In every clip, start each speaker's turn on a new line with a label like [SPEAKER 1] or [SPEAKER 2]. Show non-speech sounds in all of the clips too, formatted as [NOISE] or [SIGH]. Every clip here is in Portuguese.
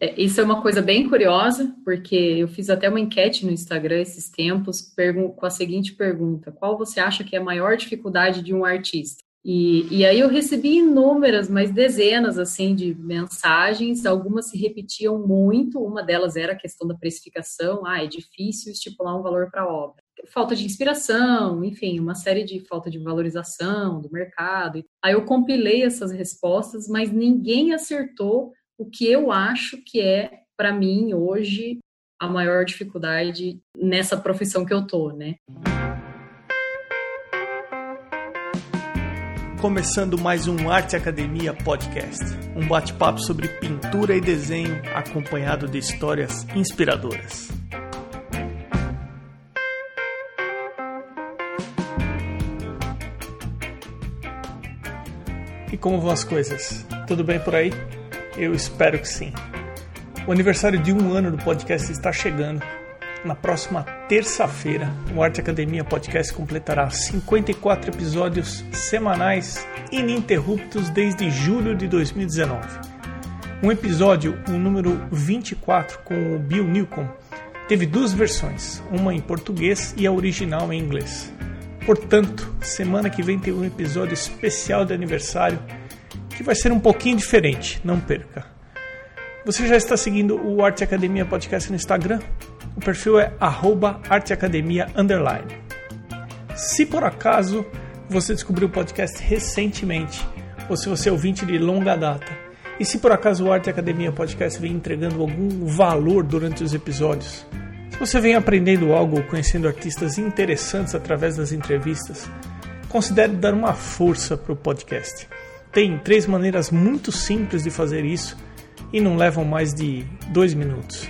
[SPEAKER 1] É, isso é uma coisa bem curiosa, porque eu fiz até uma enquete no Instagram esses tempos com a seguinte pergunta: qual você acha que é a maior dificuldade de um artista? E, e aí eu recebi inúmeras, mas dezenas assim de mensagens, algumas se repetiam muito, uma delas era a questão da precificação, ah, é difícil estipular um valor para a obra. Falta de inspiração, enfim, uma série de falta de valorização do mercado. Aí eu compilei essas respostas, mas ninguém acertou o que eu acho que é, para mim, hoje, a maior dificuldade nessa profissão que eu tô, né?
[SPEAKER 2] começando mais um Arte Academia Podcast, um bate-papo sobre pintura e desenho acompanhado de histórias inspiradoras. E como vão as coisas? Tudo bem por aí? Eu espero que sim. O aniversário de um ano do podcast está chegando na próxima terça-feira, o Arte Academia Podcast completará 54 episódios semanais ininterruptos desde julho de 2019. Um episódio, o número 24, com o Bill Newcomb, teve duas versões, uma em português e a original em inglês. Portanto, semana que vem tem um episódio especial de aniversário que vai ser um pouquinho diferente, não perca. Você já está seguindo o Arte Academia Podcast no Instagram? O perfil é arteacademia Se por acaso você descobriu o podcast recentemente, ou se você é ouvinte de longa data, e se por acaso o Arte Academia Podcast vem entregando algum valor durante os episódios, se você vem aprendendo algo ou conhecendo artistas interessantes através das entrevistas, considere dar uma força para o podcast. Tem três maneiras muito simples de fazer isso e não levam mais de dois minutos.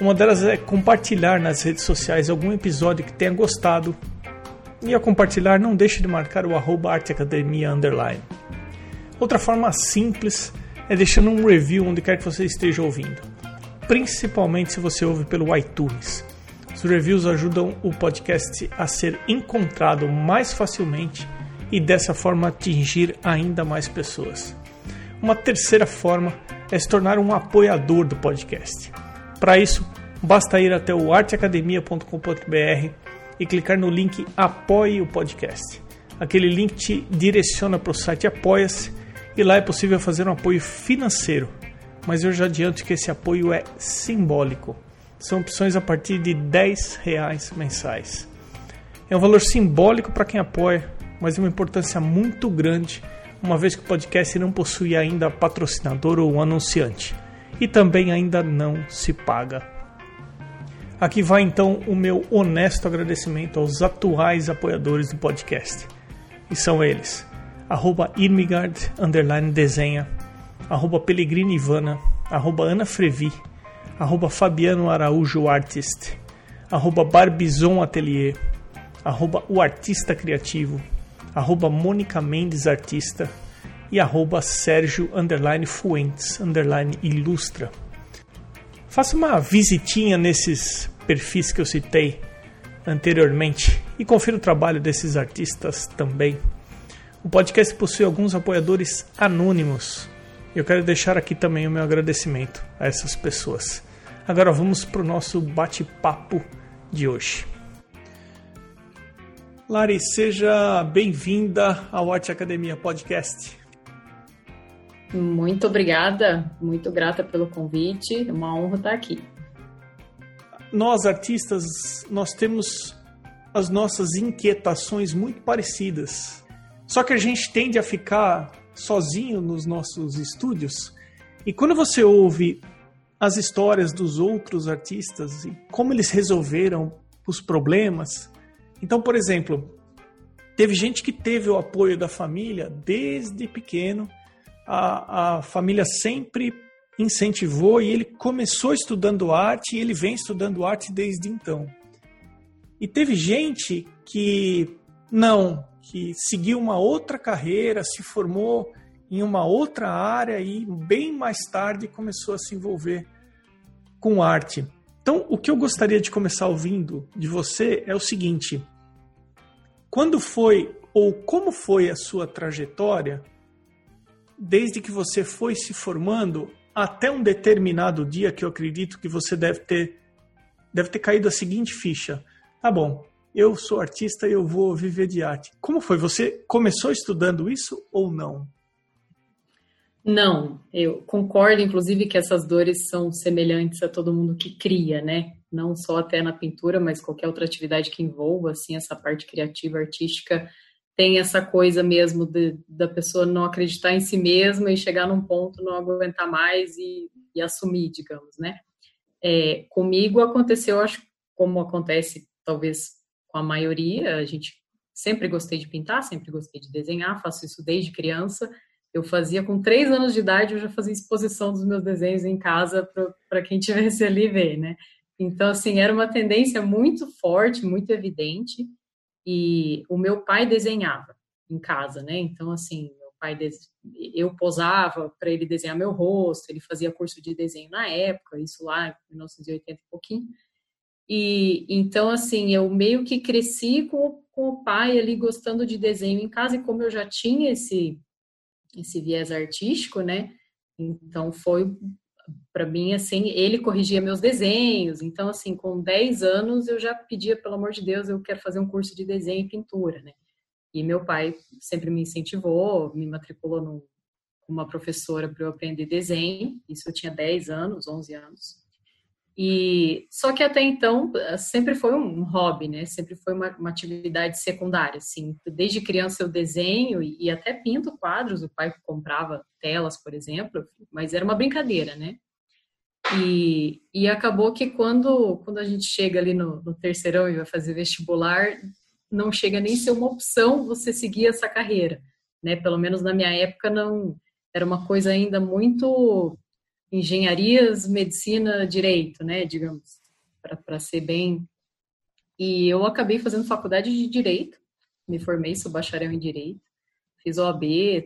[SPEAKER 2] Uma delas é compartilhar nas redes sociais algum episódio que tenha gostado. E ao compartilhar, não deixe de marcar o arroba arteacademia underline. Outra forma simples é deixando um review onde quer que você esteja ouvindo, principalmente se você ouve pelo iTunes. Os reviews ajudam o podcast a ser encontrado mais facilmente e dessa forma atingir ainda mais pessoas. Uma terceira forma é se tornar um apoiador do podcast. Para isso, basta ir até o arteacademia.com.br e clicar no link Apoie o Podcast. Aquele link te direciona para o site Apoia-se e lá é possível fazer um apoio financeiro, mas eu já adianto que esse apoio é simbólico. São opções a partir de 10 reais mensais. É um valor simbólico para quem apoia, mas de uma importância muito grande, uma vez que o podcast não possui ainda patrocinador ou anunciante e também ainda não se paga. Aqui vai então o meu honesto agradecimento aos atuais apoiadores do podcast. E são eles: arroba Irmigard, underline desenha, arroba Pellegrini Ivana, arroba Ana Frevi, arroba Fabiano Araújo Artist, arroba Barbizon Atelier, arroba O Artista Criativo, arroba Mônica Mendes Artista, e arroba Sérgio underline Fuentes underline Ilustra. Faça uma visitinha nesses perfis que eu citei anteriormente e confira o trabalho desses artistas também. O podcast possui alguns apoiadores anônimos. Eu quero deixar aqui também o meu agradecimento a essas pessoas. Agora vamos para o nosso bate-papo de hoje. Lari, seja bem-vinda ao Arte Academia Podcast.
[SPEAKER 1] Muito obrigada, muito grata pelo convite, é uma honra estar aqui.
[SPEAKER 2] Nós artistas, nós temos as nossas inquietações muito parecidas. Só que a gente tende a ficar sozinho nos nossos estúdios. E quando você ouve as histórias dos outros artistas e como eles resolveram os problemas. Então, por exemplo, teve gente que teve o apoio da família desde pequeno a, a família sempre incentivou e ele começou estudando arte e ele vem estudando arte desde então. E teve gente que não, que seguiu uma outra carreira, se formou em uma outra área e bem mais tarde começou a se envolver com arte. Então, o que eu gostaria de começar ouvindo de você é o seguinte: quando foi ou como foi a sua trajetória desde que você foi se formando até um determinado dia que eu acredito que você deve ter deve ter caído a seguinte ficha. Tá bom, eu sou artista e eu vou viver de arte. Como foi? Você começou estudando isso ou não?
[SPEAKER 1] Não, eu concordo, inclusive, que essas dores são semelhantes a todo mundo que cria, né? Não só até na pintura, mas qualquer outra atividade que envolva, assim, essa parte criativa, artística, tem essa coisa mesmo de, da pessoa não acreditar em si mesma e chegar num ponto, não aguentar mais e, e assumir, digamos, né? É, comigo aconteceu, acho, como acontece talvez com a maioria, a gente sempre gostei de pintar, sempre gostei de desenhar, faço isso desde criança. Eu fazia com três anos de idade, eu já fazia exposição dos meus desenhos em casa para quem [LAUGHS] tivesse ali ver, né? Então, assim, era uma tendência muito forte, muito evidente. E o meu pai desenhava em casa, né? Então, assim, meu pai, eu posava para ele desenhar meu rosto, ele fazia curso de desenho na época, isso lá em 1980 e pouquinho. E então, assim, eu meio que cresci com, com o pai ali gostando de desenho em casa, e como eu já tinha esse, esse viés artístico, né? Então foi para mim, assim, ele corrigia meus desenhos. Então, assim, com 10 anos eu já pedia, pelo amor de Deus, eu quero fazer um curso de desenho e pintura, né? E meu pai sempre me incentivou, me matriculou com uma professora para eu aprender desenho. Isso eu tinha 10 anos, 11 anos. E só que até então sempre foi um hobby, né? Sempre foi uma, uma atividade secundária, assim. Desde criança eu desenho e, e, até pinto quadros. O pai comprava telas, por exemplo, mas era uma brincadeira, né? E, e acabou que quando quando a gente chega ali no, no terceirão e vai fazer vestibular, não chega nem ser uma opção você seguir essa carreira, né? Pelo menos na minha época não era uma coisa ainda muito engenharias, medicina, direito, né, digamos, para ser bem. E eu acabei fazendo faculdade de direito, me formei, sou bacharel em direito, fiz OAB,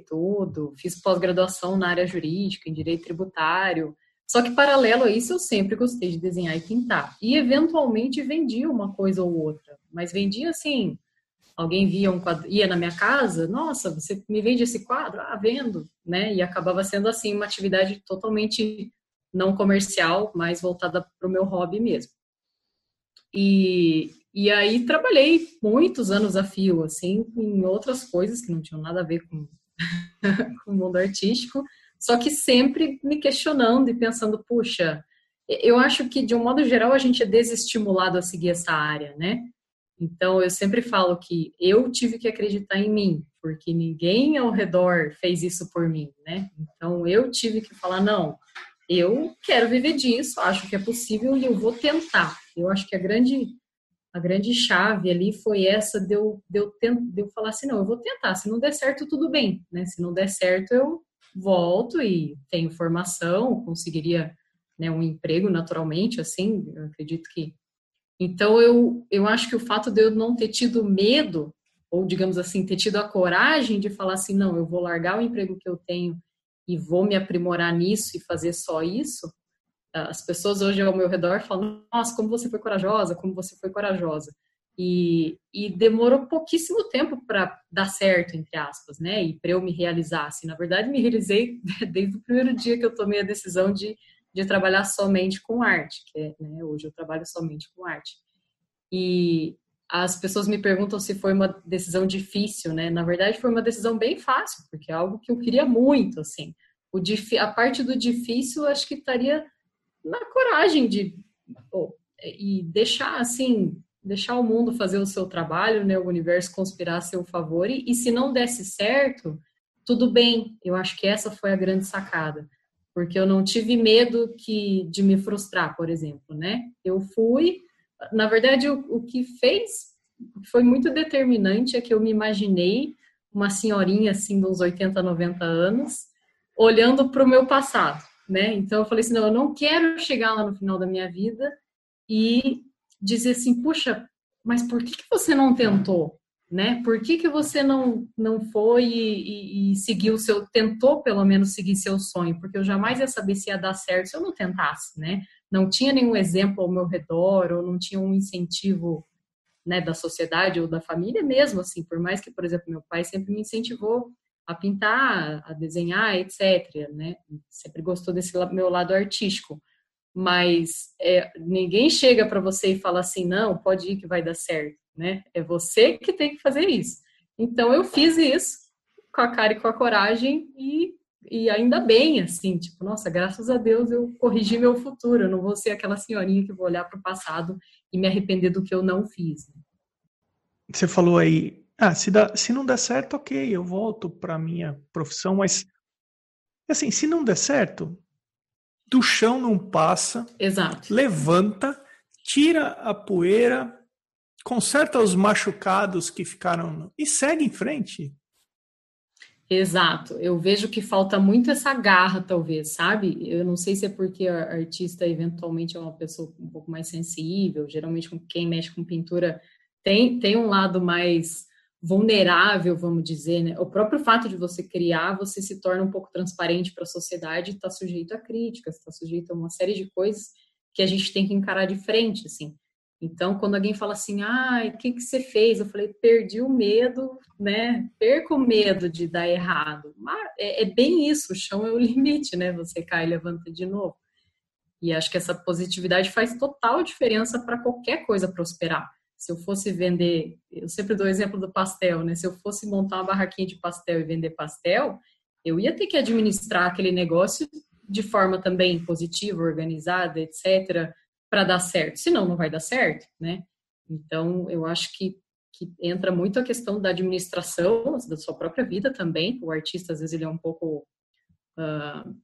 [SPEAKER 1] tudo, fiz pós-graduação na área jurídica, em direito tributário. Só que paralelo a isso, eu sempre gostei de desenhar e pintar. E eventualmente vendia uma coisa ou outra, mas vendia assim, alguém via um quadro, ia na minha casa, nossa, você me vende esse quadro? Ah, vendo, né? E acabava sendo assim uma atividade totalmente não comercial, mas voltada para o meu hobby mesmo. E, e aí trabalhei muitos anos a fio, assim, em outras coisas que não tinham nada a ver com, [LAUGHS] com o mundo artístico, só que sempre me questionando e pensando, puxa, eu acho que de um modo geral a gente é desestimulado a seguir essa área, né? Então, eu sempre falo que eu tive que acreditar em mim, porque ninguém ao redor fez isso por mim, né? Então, eu tive que falar: não, eu quero viver disso, acho que é possível e eu vou tentar. Eu acho que a grande, a grande chave ali foi essa de eu, de, eu tent, de eu falar assim: não, eu vou tentar, se não der certo, tudo bem, né? Se não der certo, eu volto e tenho formação, conseguiria né, um emprego naturalmente, assim, eu acredito que então, eu, eu acho que o fato de eu não ter tido medo, ou digamos assim, ter tido a coragem de falar assim: não, eu vou largar o emprego que eu tenho e vou me aprimorar nisso e fazer só isso. As pessoas hoje ao meu redor falam: nossa, como você foi corajosa, como você foi corajosa. E, e demorou pouquíssimo tempo para dar certo, entre aspas, né? E para eu me realizar. Assim, na verdade, me realizei [LAUGHS] desde o primeiro dia que eu tomei a decisão de de trabalhar somente com arte, que é, né, hoje eu trabalho somente com arte. E as pessoas me perguntam se foi uma decisão difícil, né? Na verdade, foi uma decisão bem fácil, porque é algo que eu queria muito, assim. O a parte do difícil, acho que estaria na coragem de oh, e deixar, assim, deixar o mundo fazer o seu trabalho, né? O universo conspirar a seu favor. E, e se não desse certo, tudo bem. Eu acho que essa foi a grande sacada porque eu não tive medo que, de me frustrar, por exemplo, né? Eu fui, na verdade, o, o que fez, foi muito determinante é que eu me imaginei uma senhorinha assim de uns 80, 90 anos, olhando para o meu passado, né? Então eu falei assim, não, eu não quero chegar lá no final da minha vida e dizer assim, puxa, mas por que, que você não tentou? Né? Por que, que você não, não foi e, e, e, seguiu seu, tentou pelo menos seguir seu sonho? Porque eu jamais ia saber se ia dar certo se eu não tentasse, né? Não tinha nenhum exemplo ao meu redor, ou não tinha um incentivo, né, da sociedade ou da família mesmo, assim, por mais que, por exemplo, meu pai sempre me incentivou a pintar, a desenhar, etc. Né? Sempre gostou desse meu lado artístico. Mas é, ninguém chega para você e fala assim, não, pode ir que vai dar certo. Né? É você que tem que fazer isso. Então eu fiz isso com a cara e com a coragem e, e ainda bem, assim, tipo, nossa, graças a Deus eu corrigi meu futuro. Eu não vou ser aquela senhorinha que vou olhar para o passado e me arrepender do que eu não fiz.
[SPEAKER 2] Você falou aí ah, se, dá, se não der certo, ok, eu volto para minha profissão, mas assim, se não der certo, do chão não passa.
[SPEAKER 1] Exato.
[SPEAKER 2] Levanta, tira a poeira, conserta os machucados que ficaram e segue em frente.
[SPEAKER 1] Exato. Eu vejo que falta muito essa garra, talvez, sabe? Eu não sei se é porque a artista eventualmente é uma pessoa um pouco mais sensível. Geralmente, quem mexe com pintura tem, tem um lado mais vulnerável, vamos dizer, né? O próprio fato de você criar, você se torna um pouco transparente para a sociedade, está sujeito a críticas, está sujeito a uma série de coisas que a gente tem que encarar de frente, assim. Então, quando alguém fala assim, ah, o que, que você fez? Eu falei, perdi o medo, né? Perco o medo de dar errado. Mas é, é bem isso, o chão é o [LAUGHS] limite, né? Você cai e levanta de novo. E acho que essa positividade faz total diferença para qualquer coisa prosperar se eu fosse vender, eu sempre dou o exemplo do pastel, né? Se eu fosse montar uma barraquinha de pastel e vender pastel, eu ia ter que administrar aquele negócio de forma também positiva, organizada, etc, para dar certo. Senão não vai dar certo, né? Então, eu acho que, que entra muito a questão da administração da sua própria vida também. O artista, às vezes, ele é um pouco uh,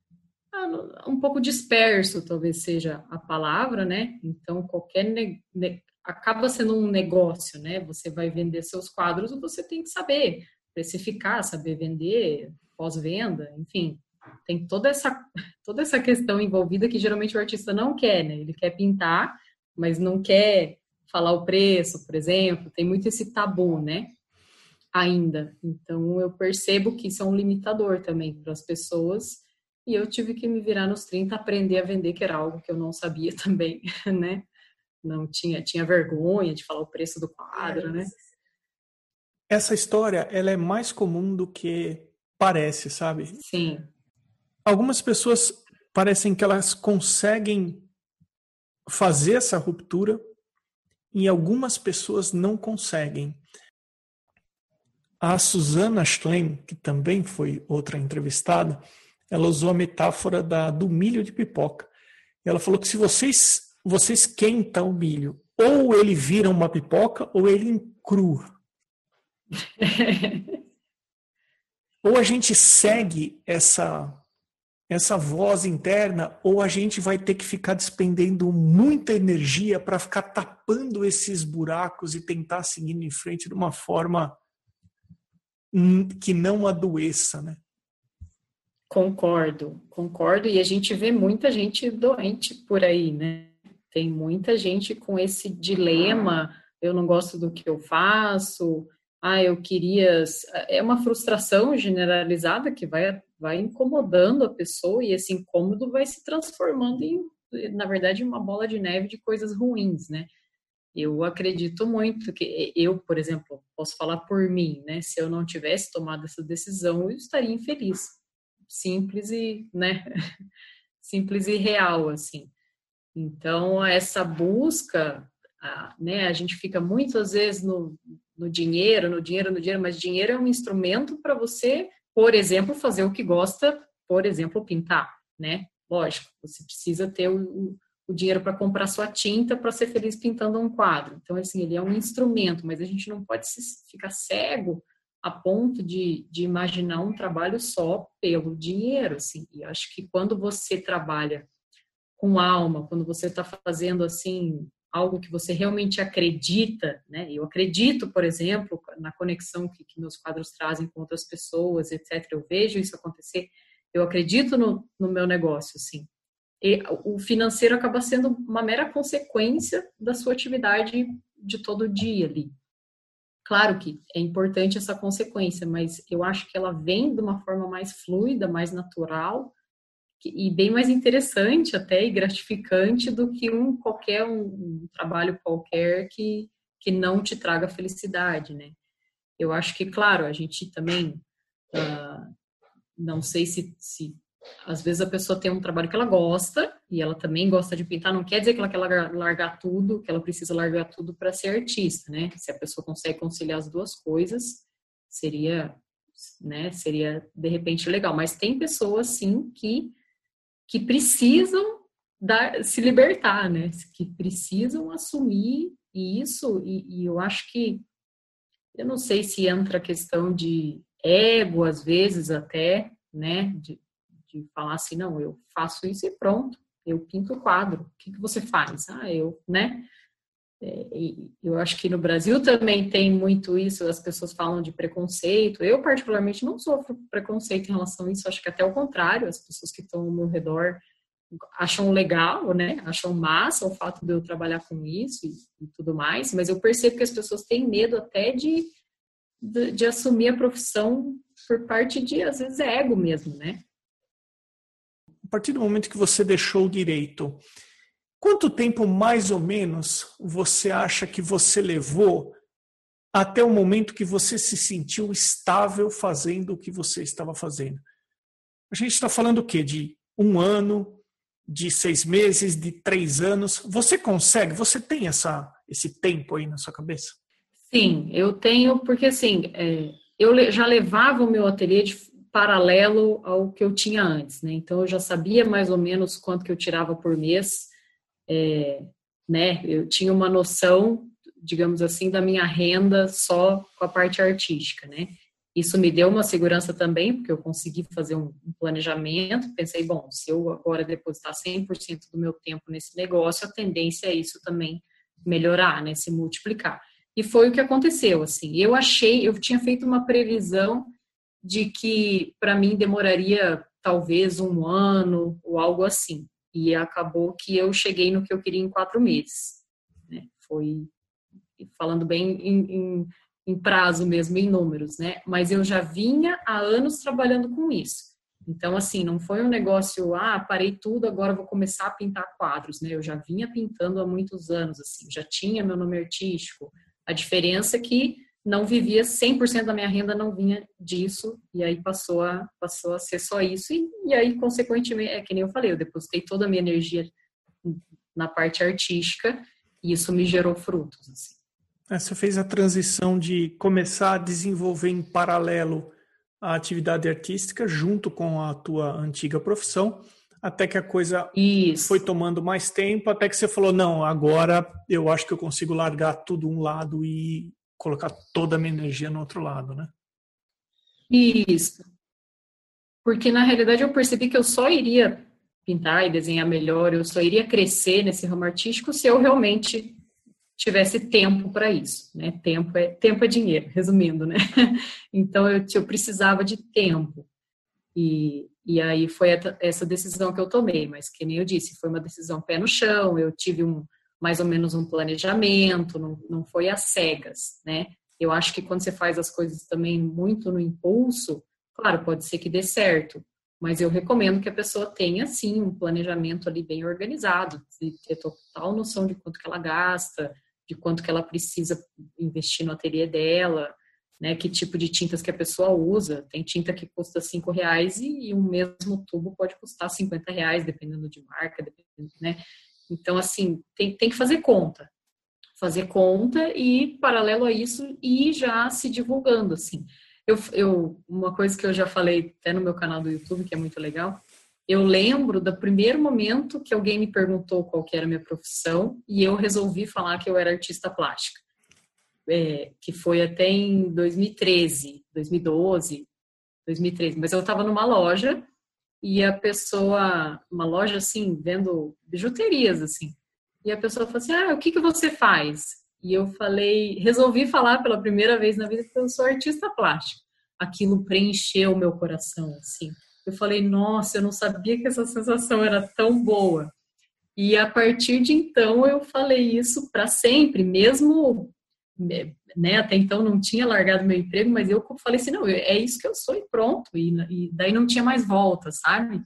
[SPEAKER 1] um pouco disperso, talvez seja a palavra, né? Então, qualquer acaba sendo um negócio, né? Você vai vender seus quadros, você tem que saber precificar, saber vender, pós-venda, enfim, tem toda essa [LAUGHS] toda essa questão envolvida que geralmente o artista não quer, né? Ele quer pintar, mas não quer falar o preço, por exemplo. Tem muito esse tabu, né? Ainda. Então eu percebo que isso é um limitador também para as pessoas. E eu tive que me virar nos 30 aprender a vender, que era algo que eu não sabia [LAUGHS] também, né? não tinha tinha vergonha de falar o preço do quadro, né?
[SPEAKER 2] Essa história ela é mais comum do que parece, sabe?
[SPEAKER 1] Sim.
[SPEAKER 2] Algumas pessoas parecem que elas conseguem fazer essa ruptura e algumas pessoas não conseguem. A Susana Schlein, que também foi outra entrevistada, ela usou a metáfora da, do milho de pipoca. Ela falou que se vocês você esquenta o milho. Ou ele vira uma pipoca, ou ele cru. [LAUGHS] ou a gente segue essa essa voz interna, ou a gente vai ter que ficar despendendo muita energia para ficar tapando esses buracos e tentar seguir em frente de uma forma que não adoeça, né?
[SPEAKER 1] Concordo, concordo. E a gente vê muita gente doente por aí, né? Tem muita gente com esse dilema, eu não gosto do que eu faço, ah, eu queria. É uma frustração generalizada que vai, vai incomodando a pessoa e esse incômodo vai se transformando em, na verdade, uma bola de neve de coisas ruins, né? Eu acredito muito que eu, por exemplo, posso falar por mim, né? Se eu não tivesse tomado essa decisão, eu estaria infeliz. Simples e, né? [LAUGHS] Simples e real, assim. Então, essa busca, né, a gente fica muitas vezes no, no dinheiro, no dinheiro, no dinheiro, mas dinheiro é um instrumento para você, por exemplo, fazer o que gosta, por exemplo, pintar, né? Lógico, você precisa ter o, o dinheiro para comprar sua tinta para ser feliz pintando um quadro. Então, assim, ele é um instrumento, mas a gente não pode ficar cego a ponto de, de imaginar um trabalho só pelo dinheiro, assim. E acho que quando você trabalha com alma, quando você está fazendo assim algo que você realmente acredita, né? Eu acredito, por exemplo, na conexão que, que meus quadros trazem com outras pessoas, etc. Eu vejo isso acontecer. Eu acredito no, no meu negócio, sim. E o financeiro acaba sendo uma mera consequência da sua atividade de todo dia ali. Claro que é importante essa consequência, mas eu acho que ela vem de uma forma mais fluida, mais natural, e bem mais interessante até e gratificante do que um qualquer um, um, trabalho qualquer que, que não te traga felicidade, né? Eu acho que, claro, a gente também Uh, não sei se, se às vezes a pessoa tem um trabalho que ela gosta e ela também gosta de pintar, não quer dizer que ela quer largar, largar tudo, que ela precisa largar tudo para ser artista, né? Se a pessoa consegue conciliar as duas coisas, seria, né, seria de repente legal, mas tem pessoas sim que que precisam dar, se libertar, né? Que precisam assumir isso e, e eu acho que eu não sei se entra a questão de ego às vezes até, né, de, de falar assim, não, eu faço isso e pronto, eu pinto o quadro. O que, que você faz? Ah, eu, né? É, eu acho que no Brasil também tem muito isso, as pessoas falam de preconceito. Eu, particularmente, não sofro preconceito em relação a isso, acho que até o contrário, as pessoas que estão ao meu redor acham legal, né? Acham massa o fato de eu trabalhar com isso e, e tudo mais, mas eu percebo que as pessoas têm medo até de, de, de assumir a profissão por parte de, às vezes, ego mesmo, né?
[SPEAKER 2] partir do momento que você deixou o direito, quanto tempo mais ou menos você acha que você levou até o momento que você se sentiu estável fazendo o que você estava fazendo? A gente está falando o quê? De um ano, de seis meses, de três anos. Você consegue? Você tem essa, esse tempo aí na sua cabeça?
[SPEAKER 1] Sim, eu tenho, porque assim, é, eu já levava o meu ateliê de paralelo ao que eu tinha antes, né? Então eu já sabia mais ou menos quanto que eu tirava por mês, é, né? Eu tinha uma noção, digamos assim, da minha renda só com a parte artística, né? Isso me deu uma segurança também, porque eu consegui fazer um, planejamento. Pensei, bom, se eu agora depositar 100% do meu tempo nesse negócio, a tendência é isso também melhorar, né? Se multiplicar. E foi o que aconteceu, assim. Eu achei, eu tinha feito uma previsão de que para mim demoraria talvez um ano ou algo assim. E acabou que eu cheguei no que eu queria em quatro meses. Né? Foi falando bem em, em, em, prazo mesmo, em números, né? Mas eu já vinha há anos trabalhando com isso. Então, assim, não foi um negócio, ah, parei tudo, agora vou começar a pintar quadros, né? Eu já vinha pintando há muitos anos, assim, já tinha meu nome artístico. A diferença é que não vivia 100% da minha renda não vinha disso e aí passou a passou a ser só isso e, e aí consequentemente é que nem eu falei eu depositei toda a minha energia na parte artística e isso me gerou frutos assim.
[SPEAKER 2] É, você fez a transição de começar a desenvolver em paralelo a atividade artística junto com a tua antiga profissão até que a coisa Isso. foi tomando mais tempo, até que você falou, não, agora eu acho que eu consigo largar tudo um lado e colocar toda a minha energia no outro lado, né?
[SPEAKER 1] Isso. Porque na realidade eu percebi que eu só iria pintar e desenhar melhor, eu só iria crescer nesse ramo artístico se eu realmente tivesse tempo para isso, né? Tempo é tempo é dinheiro, [LAUGHS] resumindo, né? Então eu, eu precisava de tempo. E, e aí foi essa decisão que eu tomei, mas que nem eu disse, foi uma decisão pé no chão, eu tive um, mais ou menos um planejamento, não, não foi às cegas, né? Eu acho que quando você faz as coisas também muito no impulso, claro, pode ser que dê certo, mas eu recomendo que a pessoa tenha, sim, um planejamento ali bem organizado, de ter total noção de quanto que ela gasta, de quanto que ela precisa investir no ateliê dela, né, que tipo de tintas que a pessoa usa. Tem tinta que custa cinco reais e, e um mesmo tubo pode custar 50 reais, dependendo de marca, dependendo, né? Então, assim, tem, tem que fazer conta. Fazer conta e, paralelo a isso, ir já se divulgando, assim. Eu, eu, uma coisa que eu já falei até no meu canal do YouTube, que é muito legal, eu lembro do primeiro momento que alguém me perguntou qual era a minha profissão e eu resolvi falar que eu era artista plástica. É, que foi até em 2013, 2012, 2013. Mas eu estava numa loja e a pessoa, uma loja assim, vendo bijuterias assim, e a pessoa falou assim: Ah, o que, que você faz? E eu falei, resolvi falar pela primeira vez na vida que eu sou artista plástico. Aquilo preencheu o meu coração, assim. Eu falei, nossa, eu não sabia que essa sensação era tão boa. E a partir de então eu falei isso para sempre, mesmo né, até então não tinha largado meu emprego, mas eu falei assim, não, é isso que eu sou e pronto, e, e daí não tinha mais volta, sabe?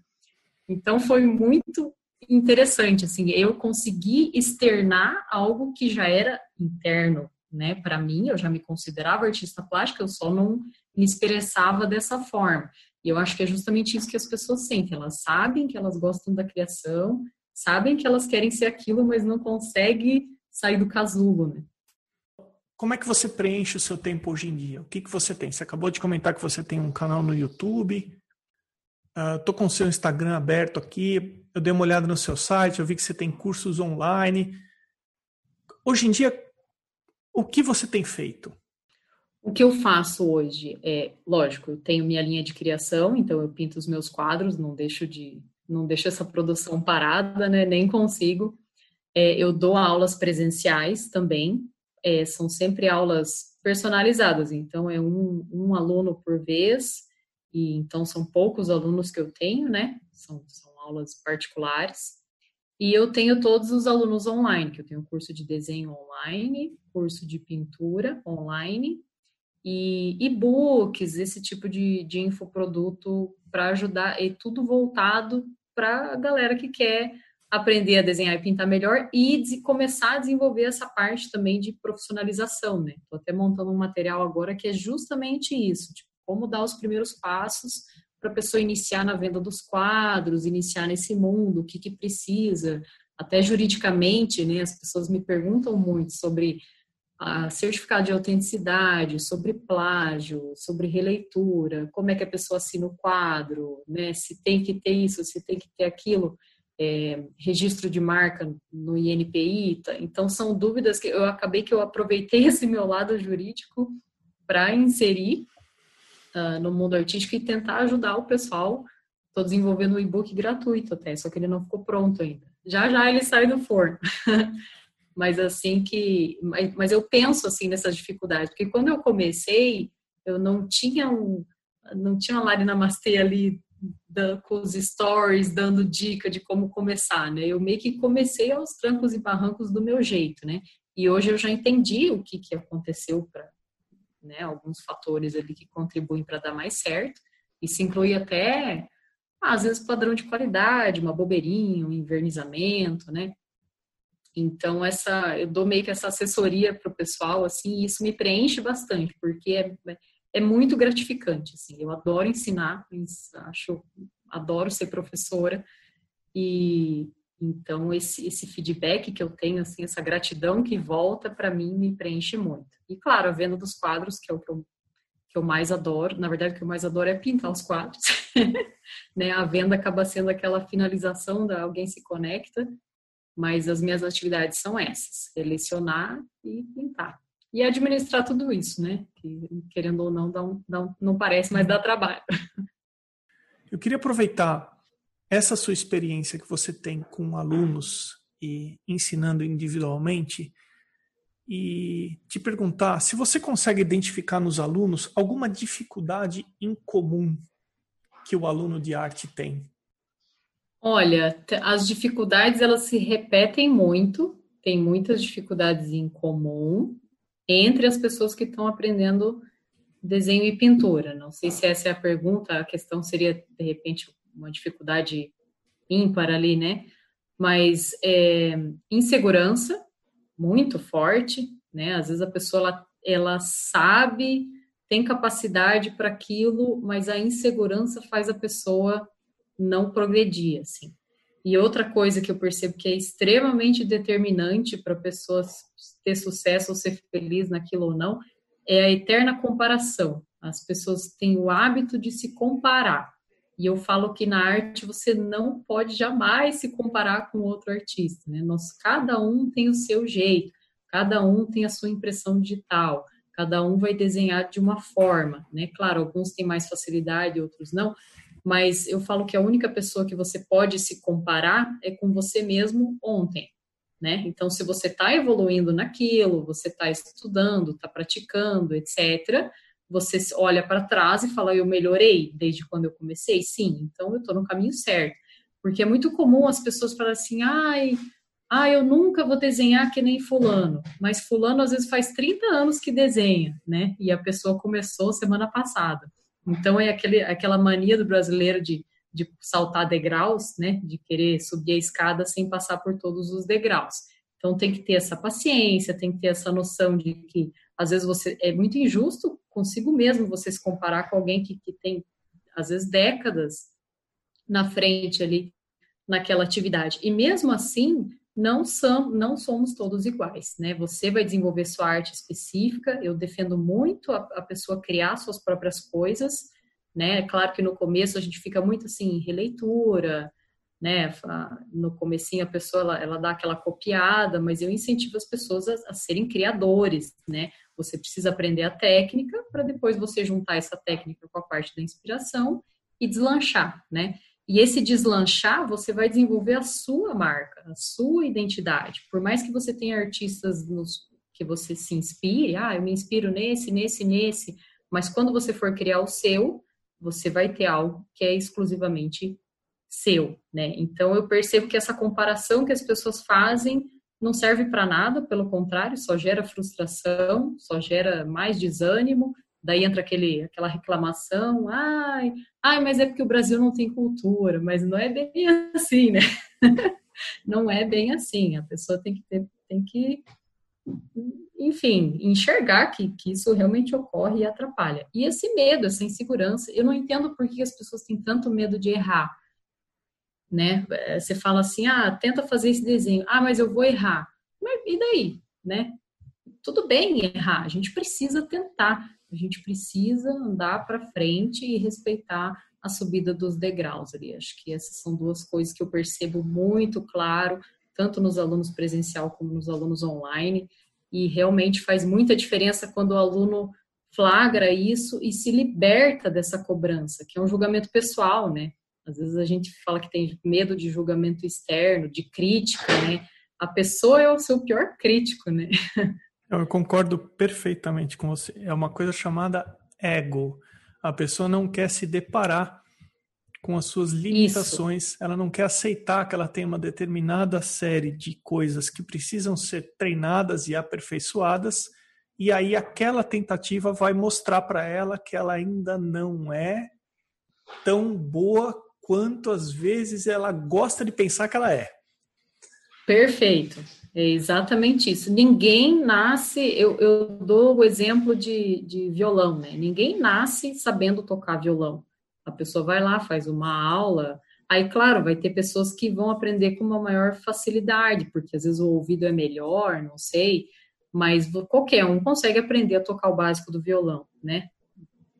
[SPEAKER 1] Então foi muito interessante, assim, eu consegui externar algo que já era interno, né, para mim, eu já me considerava artista plástica, eu só não me expressava dessa forma. E eu acho que é justamente isso que as pessoas sentem. Elas sabem que elas gostam da criação, sabem que elas querem ser aquilo, mas não conseguem sair do casulo, né?
[SPEAKER 2] Como é que você preenche o seu tempo hoje em dia? O que, que você tem? Você acabou de comentar que você tem um canal no YouTube. Estou uh, com o seu Instagram aberto aqui. Eu dei uma olhada no seu site, eu vi que você tem cursos online. Hoje em dia, o que você tem feito?
[SPEAKER 1] O que eu faço hoje é, lógico, eu tenho minha linha de criação, então eu pinto os meus quadros, não deixo de, não deixo essa produção parada, né? Nem consigo. É, eu dou aulas presenciais também, é, são sempre aulas personalizadas, então é um, um, aluno por vez, e então são poucos alunos que eu tenho, né? São, são aulas particulares. E eu tenho todos os alunos online, que eu tenho curso de desenho online, curso de pintura online e e-books, esse tipo de, de infoproduto para ajudar, e tudo voltado para a galera que quer aprender a desenhar e pintar melhor e de começar a desenvolver essa parte também de profissionalização, né? Estou até montando um material agora que é justamente isso, tipo, como dar os primeiros passos para a pessoa iniciar na venda dos quadros, iniciar nesse mundo, o que, que precisa, até juridicamente, né? As pessoas me perguntam muito sobre a certificado de autenticidade, sobre plágio, sobre releitura, como é que a pessoa assina o quadro, né? Se tem que ter isso, se tem que ter aquilo é, registro de marca no INPI. Tá? Então, são dúvidas que eu acabei que eu aproveitei [LAUGHS] esse meu lado jurídico para inserir uh, no mundo artístico e tentar ajudar o pessoal. Estou desenvolvendo um e-book gratuito até, só que ele não ficou pronto ainda. Já já ele sai do forno. [LAUGHS] mas assim que, mas, eu penso assim nessas dificuldades, porque quando eu comecei, eu não tinha um, não tinha uma Lari Namastê ali com os stories, dando dica de como começar, né? Eu meio que comecei aos trancos e barrancos do meu jeito, né? E hoje eu já entendi o que, que aconteceu para, né? Alguns fatores ali que contribuem para dar mais certo. Isso inclui até, às vezes, padrão de qualidade, uma bobeirinha, um invernizamento, né? Então, essa, eu dou meio que essa assessoria para o pessoal, assim, e isso me preenche bastante, porque é, é muito gratificante, assim. Eu adoro ensinar, acho, adoro ser professora e então esse esse feedback que eu tenho, assim, essa gratidão que volta para mim me preenche muito. E claro, a venda dos quadros, que é o que eu que eu mais adoro, na verdade o que eu mais adoro é pintar os quadros, [LAUGHS] né? A venda acaba sendo aquela finalização da alguém se conecta, mas as minhas atividades são essas: selecionar e pintar e administrar tudo isso, né? Que, querendo ou não, dá um, dá um, não parece, mas dá trabalho. [LAUGHS]
[SPEAKER 2] Eu queria aproveitar essa sua experiência que você tem com alunos e ensinando individualmente e te perguntar se você consegue identificar nos alunos alguma dificuldade em comum que o aluno de arte tem.
[SPEAKER 1] Olha, as dificuldades elas se repetem muito, tem muitas dificuldades em comum, entre as pessoas que estão aprendendo desenho e pintura. Não sei se essa é a pergunta, a questão seria, de repente, uma dificuldade ímpar ali, né? Mas é, insegurança muito forte, né? Às vezes a pessoa ela, ela sabe, tem capacidade para aquilo, mas a insegurança faz a pessoa não progredir, assim. E outra coisa que eu percebo que é extremamente determinante para pessoas ter sucesso ou ser feliz naquilo ou não é a eterna comparação. As pessoas têm o hábito de se comparar. E eu falo que na arte você não pode jamais se comparar com outro artista, né? Nós, cada um tem o seu jeito, cada um tem a sua impressão digital, cada um vai desenhar de uma forma, né? Claro, alguns têm mais facilidade, outros não, mas eu falo que a única pessoa que você pode se comparar é com você mesmo ontem, né? Então, se você está evoluindo naquilo, você está estudando, está praticando, etc., você olha para trás e fala, eu melhorei desde quando eu comecei? Sim, então eu estou no caminho certo. Porque é muito comum as pessoas falarem assim, ai, ah, eu nunca vou desenhar que nem fulano, mas fulano às vezes faz 30 anos que desenha, né? E a pessoa começou semana passada. Então é aquele, aquela mania do brasileiro de, de saltar degraus, né? De querer subir a escada sem passar por todos os degraus. Então tem que ter essa paciência, tem que ter essa noção de que às vezes você é muito injusto consigo mesmo você se comparar com alguém que, que tem, às vezes, décadas na frente ali naquela atividade. E mesmo assim, não, são, não somos todos iguais, né? Você vai desenvolver sua arte específica, eu defendo muito a, a pessoa criar suas próprias coisas, né? Claro que no começo a gente fica muito assim, releitura, né? No comecinho a pessoa ela, ela dá aquela copiada, mas eu incentivo as pessoas a, a serem criadores, né? Você precisa aprender a técnica para depois você juntar essa técnica com a parte da inspiração e deslanchar, né? E esse deslanchar, você vai desenvolver a sua marca, a sua identidade. Por mais que você tenha artistas nos, que você se inspire, ah, eu me inspiro nesse, nesse, nesse, mas quando você for criar o seu, você vai ter algo que é exclusivamente seu, né? Então eu percebo que essa comparação que as pessoas fazem não serve para nada, pelo contrário, só gera frustração, só gera mais desânimo. Daí entra aquele, aquela reclamação, ai, ai, mas é porque o Brasil não tem cultura, mas não é bem [LAUGHS] assim, né? não é bem assim. A pessoa tem que ter, tem que, enfim, enxergar que, que isso realmente ocorre e atrapalha. E esse medo, essa insegurança, eu não entendo por que as pessoas têm tanto medo de errar né? É, você fala assim, ah, tenta fazer esse desenho, ah, mas eu vou errar. Mas e daí, né? Tudo bem errar, a gente precisa tentar, a gente precisa andar para frente e respeitar a subida dos degraus ali. Acho que essas são duas coisas que eu percebo muito claro, tanto nos alunos presencial como nos alunos online, e realmente faz muita diferença quando o aluno flagra isso e se liberta dessa cobrança, que é um julgamento pessoal, né? Às vezes a gente fala que tem medo de julgamento externo, de crítica, né? A pessoa é o seu pior crítico, né?
[SPEAKER 2] Eu concordo perfeitamente com você. É uma coisa chamada ego. A pessoa não quer se deparar com as suas limitações, Isso. ela não quer aceitar que ela tem uma determinada série de coisas que precisam ser treinadas e aperfeiçoadas, e aí aquela tentativa vai mostrar para ela que ela ainda não é tão boa quanto às vezes ela gosta de pensar que ela é.
[SPEAKER 1] Perfeito. É exatamente isso. Ninguém nasce, eu, eu dou o exemplo de, de violão, né? Ninguém nasce sabendo tocar violão. A pessoa vai lá, faz uma aula, Aí, claro, vai ter pessoas que vão aprender com uma maior facilidade, porque às vezes o ouvido é melhor, não sei, mas qualquer um consegue aprender a tocar o básico do violão, né?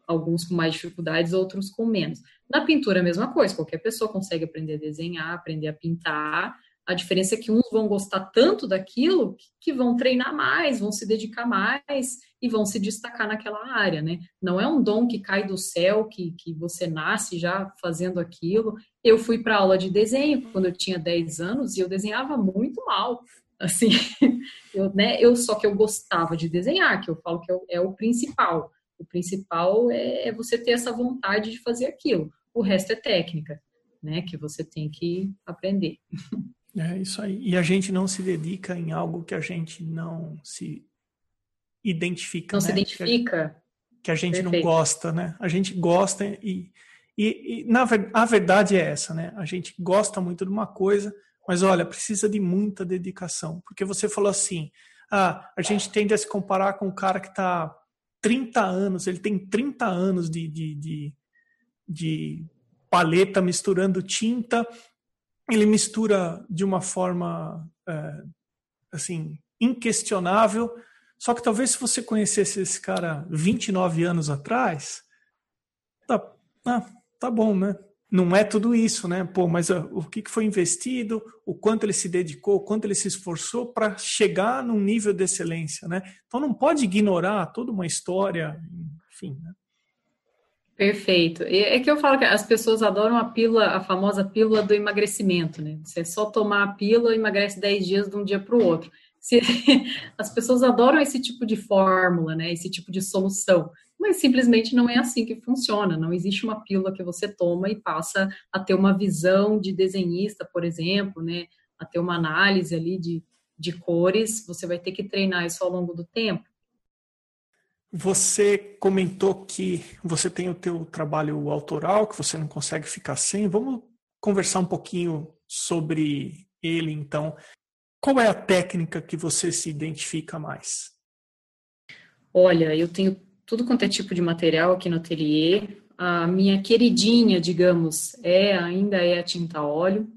[SPEAKER 1] Alguns com mais dificuldades, outros com menos. Na pintura, a mesma coisa, qualquer pessoa consegue aprender a desenhar, aprender a pintar. A diferença é que uns vão gostar tanto daquilo que vão treinar mais, vão se dedicar mais e vão se destacar naquela área, né? Não é um dom que cai do céu, que, que você nasce já fazendo aquilo. Eu fui para aula de desenho quando eu tinha 10 anos e eu desenhava muito mal. Assim, [LAUGHS] eu, né, eu só que eu gostava de desenhar, que eu falo que é o, é o principal. O principal é, é você ter essa vontade de fazer aquilo. O resto é técnica, né? Que você tem que aprender. [LAUGHS]
[SPEAKER 2] É isso aí. E a gente não se dedica em algo que a gente não se identifica.
[SPEAKER 1] Não
[SPEAKER 2] né?
[SPEAKER 1] se identifica.
[SPEAKER 2] Que a, gente Perfeito. não gosta, né? A gente gosta e, e, e na, a verdade é essa, né? A gente gosta muito de uma coisa, mas olha, precisa de muita dedicação. Porque você falou assim, ah, a gente tende a se comparar com o cara que está 30 anos, ele tem 30 anos de, de, de, de paleta misturando tinta, ele mistura de uma forma é, assim inquestionável. Só que talvez se você conhecesse esse cara 29 anos atrás, tá, ah, tá bom, né? Não é tudo isso, né? Pô, mas uh, o que foi investido, o quanto ele se dedicou, o quanto ele se esforçou para chegar num nível de excelência, né? Então não pode ignorar toda uma história, enfim, né?
[SPEAKER 1] Perfeito. É que eu falo que as pessoas adoram a pílula, a famosa pílula do emagrecimento, né? Você só tomar a pílula e emagrece 10 dias de um dia para o outro. Se, [LAUGHS] as pessoas adoram esse tipo de fórmula, né? Esse tipo de solução mas simplesmente não é assim que funciona. Não existe uma pílula que você toma e passa a ter uma visão de desenhista, por exemplo, né? A ter uma análise ali de, de cores. Você vai ter que treinar isso ao longo do tempo.
[SPEAKER 2] Você comentou que você tem o teu trabalho autoral, que você não consegue ficar sem. Vamos conversar um pouquinho sobre ele, então. Qual é a técnica que você se identifica mais?
[SPEAKER 1] Olha, eu tenho tudo quanto é tipo de material aqui no ateliê. A minha queridinha, digamos, é ainda é a tinta óleo.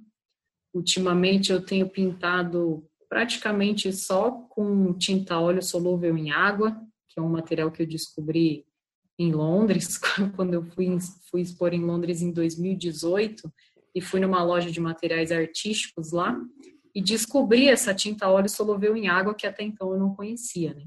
[SPEAKER 1] Ultimamente eu tenho pintado praticamente só com tinta óleo solúvel em água, que é um material que eu descobri em Londres, [LAUGHS] quando eu fui, fui expor em Londres em 2018 e fui numa loja de materiais artísticos lá e descobri essa tinta óleo solúvel em água que até então eu não conhecia, né?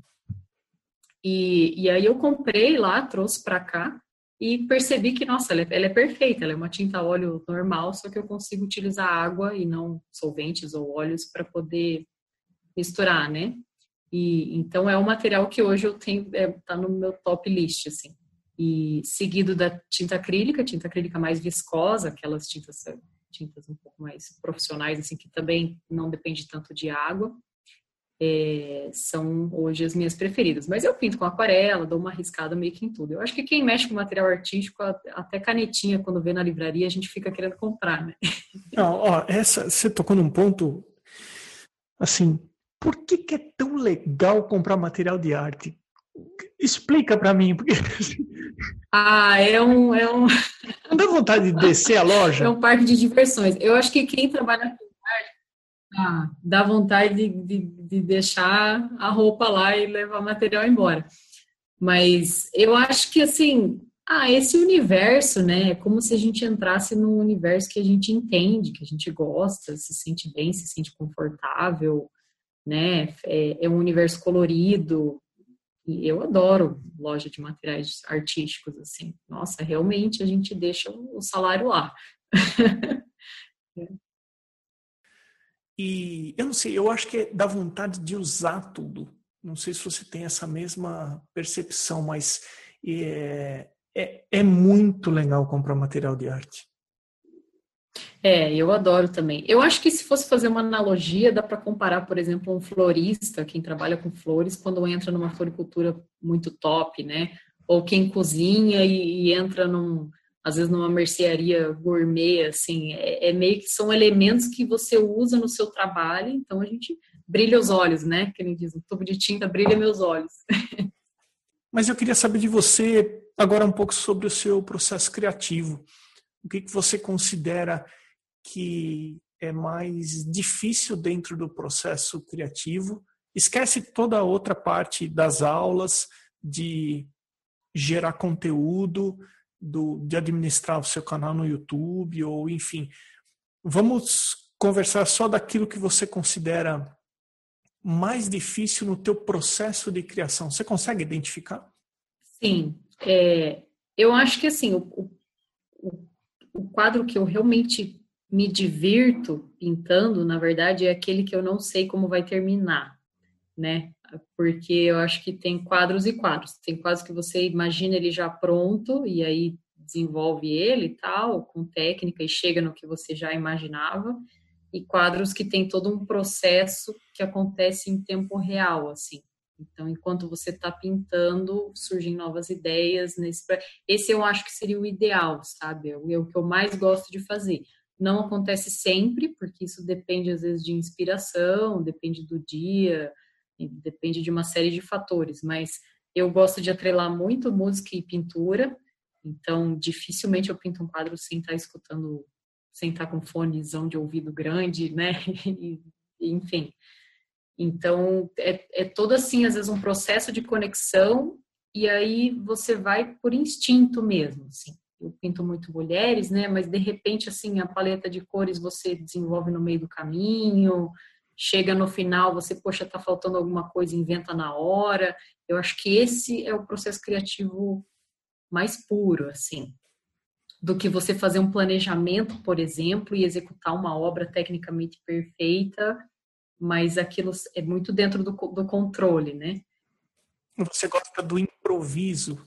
[SPEAKER 1] E, e aí eu comprei lá, trouxe para cá e percebi que, nossa, ela é, ela é, perfeita, ela é uma tinta óleo normal, só que eu consigo utilizar água e não solventes ou óleos para poder misturar, né? E então é um material que hoje eu tenho, é, tá no meu top list, assim. E seguido da tinta acrílica, tinta acrílica mais viscosa, aquelas tintas tintas um pouco mais profissionais, assim, que também não depende tanto de água é, são hoje as minhas preferidas. Mas eu pinto com aquarela, dou uma arriscada meio que em tudo. Eu acho que quem mexe com material artístico, até canetinha, quando vê na livraria, a gente fica querendo comprar, né? [LAUGHS]
[SPEAKER 2] Não, ó, essa, você tocou num ponto, assim, por que, que é tão legal comprar material de arte? Explica para mim, porque... [LAUGHS]
[SPEAKER 1] Ah, é um, é um... [LAUGHS]
[SPEAKER 2] Não dá vontade de descer a loja?
[SPEAKER 1] É um parque de diversões. Eu acho que quem trabalha ah, dá vontade de, de, de deixar a roupa lá e levar o material embora. Mas eu acho que assim, ah, esse universo, né? É como se a gente entrasse num universo que a gente entende, que a gente gosta, se sente bem, se sente confortável, né? É, é um universo colorido. E eu adoro loja de materiais artísticos, assim. Nossa, realmente a gente deixa o salário lá. [LAUGHS]
[SPEAKER 2] É. E eu não sei, eu acho que é da vontade de usar tudo. Não sei se você tem essa mesma percepção, mas é, é, é muito legal comprar material de arte.
[SPEAKER 1] É, eu adoro também. Eu acho que se fosse fazer uma analogia, dá para comparar, por exemplo, um florista, quem trabalha com flores, quando entra numa floricultura muito top, né? Ou quem cozinha e, e entra num, às vezes numa mercearia gourmet, assim, é, é, meio que são elementos que você usa no seu trabalho, então a gente brilha os olhos, né? Que ele diz, o tubo de tinta brilha meus olhos. [LAUGHS]
[SPEAKER 2] Mas eu queria saber de você agora um pouco sobre o seu processo criativo. O que, que você considera que é mais difícil dentro do processo criativo? Esquece toda a outra parte das aulas, de gerar conteúdo, do, de administrar o seu canal no YouTube, ou enfim. Vamos conversar só daquilo que você considera mais difícil no teu processo de criação. Você consegue identificar?
[SPEAKER 1] Sim. É, eu acho que assim, o, o, o quadro que eu realmente me divirto pintando, na verdade, é aquele que eu não sei como vai terminar, né? porque eu acho que tem quadros e quadros. Tem quadros que você imagina ele já pronto e aí desenvolve ele e tal, com técnica e chega no que você já imaginava, e quadros que tem todo um processo que acontece em tempo real, assim. Então, enquanto você está pintando, surgem novas ideias. Nesse... Esse eu acho que seria o ideal, sabe? É o que eu mais gosto de fazer. Não acontece sempre, porque isso depende, às vezes, de inspiração, depende do dia, depende de uma série de fatores, mas eu gosto de atrelar muito música e pintura, então dificilmente eu pinto um quadro sem estar escutando, sem estar com fonezão de ouvido grande, né? [LAUGHS] Enfim. Então é, é todo assim, às vezes, um processo de conexão, e aí você vai por instinto mesmo, assim. Eu pinto muito mulheres, né? Mas de repente, assim, a paleta de cores você desenvolve no meio do caminho, chega no final, você, poxa, tá faltando alguma coisa, inventa na hora. Eu acho que esse é o processo criativo mais puro, assim, do que você fazer um planejamento, por exemplo, e executar uma obra tecnicamente perfeita, mas aquilo é muito dentro do, do controle, né?
[SPEAKER 2] Você gosta do improviso?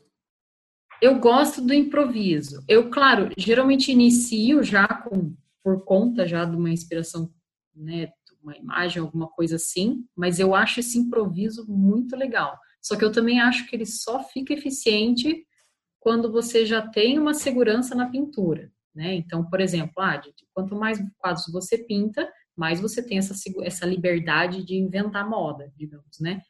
[SPEAKER 1] Eu gosto do improviso. Eu, claro, geralmente inicio já com por conta já de uma inspiração né, uma imagem, alguma coisa assim, mas eu acho esse improviso muito legal. Só que eu também acho que ele só fica eficiente quando você já tem uma segurança na pintura, né? Então, por exemplo, ah, quanto mais quadros você pinta, mais você tem essa, essa liberdade de inventar moda, digamos, né?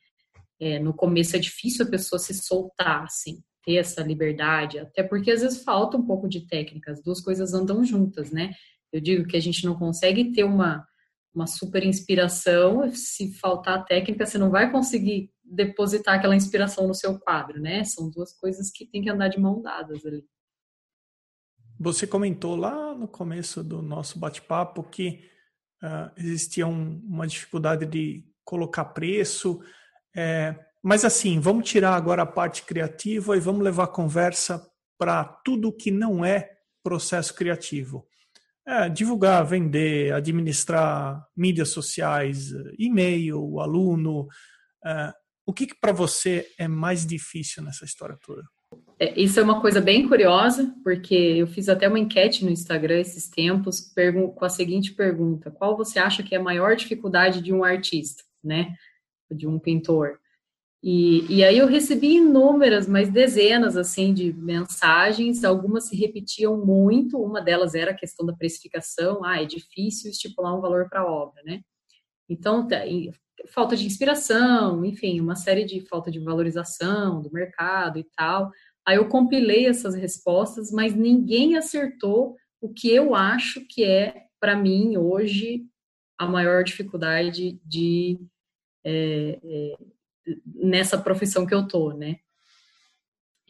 [SPEAKER 1] É, no começo é difícil a pessoa se soltar, assim, ter essa liberdade, até porque às vezes falta um pouco de técnica, as duas coisas andam juntas, né? Eu digo que a gente não consegue ter uma, uma super inspiração, se faltar técnica, você não vai conseguir depositar aquela inspiração no seu quadro, né? São duas coisas que tem que andar de mão dadas ali.
[SPEAKER 2] Você comentou lá no começo do nosso bate-papo que uh, existia um, uma dificuldade de colocar preço, é, mas assim, vamos tirar agora a parte criativa e vamos levar a conversa para tudo que não é processo criativo. É, divulgar, vender, administrar mídias sociais, e-mail, aluno. É, o que, que para você é mais difícil nessa história toda?
[SPEAKER 1] É, isso é uma coisa bem curiosa, porque eu fiz até uma enquete no Instagram esses tempos com a seguinte pergunta: qual você acha que é a maior dificuldade de um artista, né? De um pintor? E, e aí eu recebi inúmeras, mas dezenas assim de mensagens, algumas se repetiam muito, uma delas era a questão da precificação, ah, é difícil estipular um valor para a obra, né? Então, tá, falta de inspiração, enfim, uma série de falta de valorização do mercado e tal. Aí eu compilei essas respostas, mas ninguém acertou o que eu acho que é, para mim, hoje, a maior dificuldade de é, é, nessa profissão que eu tô, né?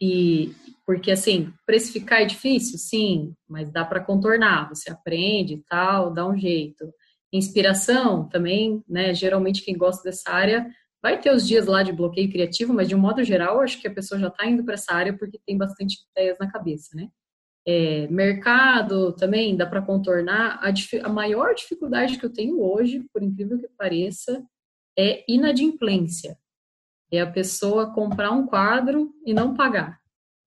[SPEAKER 1] E porque assim, precificar é difícil, sim, mas dá para contornar, você aprende e tal, dá um jeito. Inspiração também, né? Geralmente quem gosta dessa área vai ter os dias lá de bloqueio criativo, mas de um modo geral, acho que a pessoa já está indo para essa área porque tem bastante ideias na cabeça, né? É, mercado também dá para contornar. A, a maior dificuldade que eu tenho hoje, por incrível que pareça, é inadimplência é a pessoa comprar um quadro e não pagar,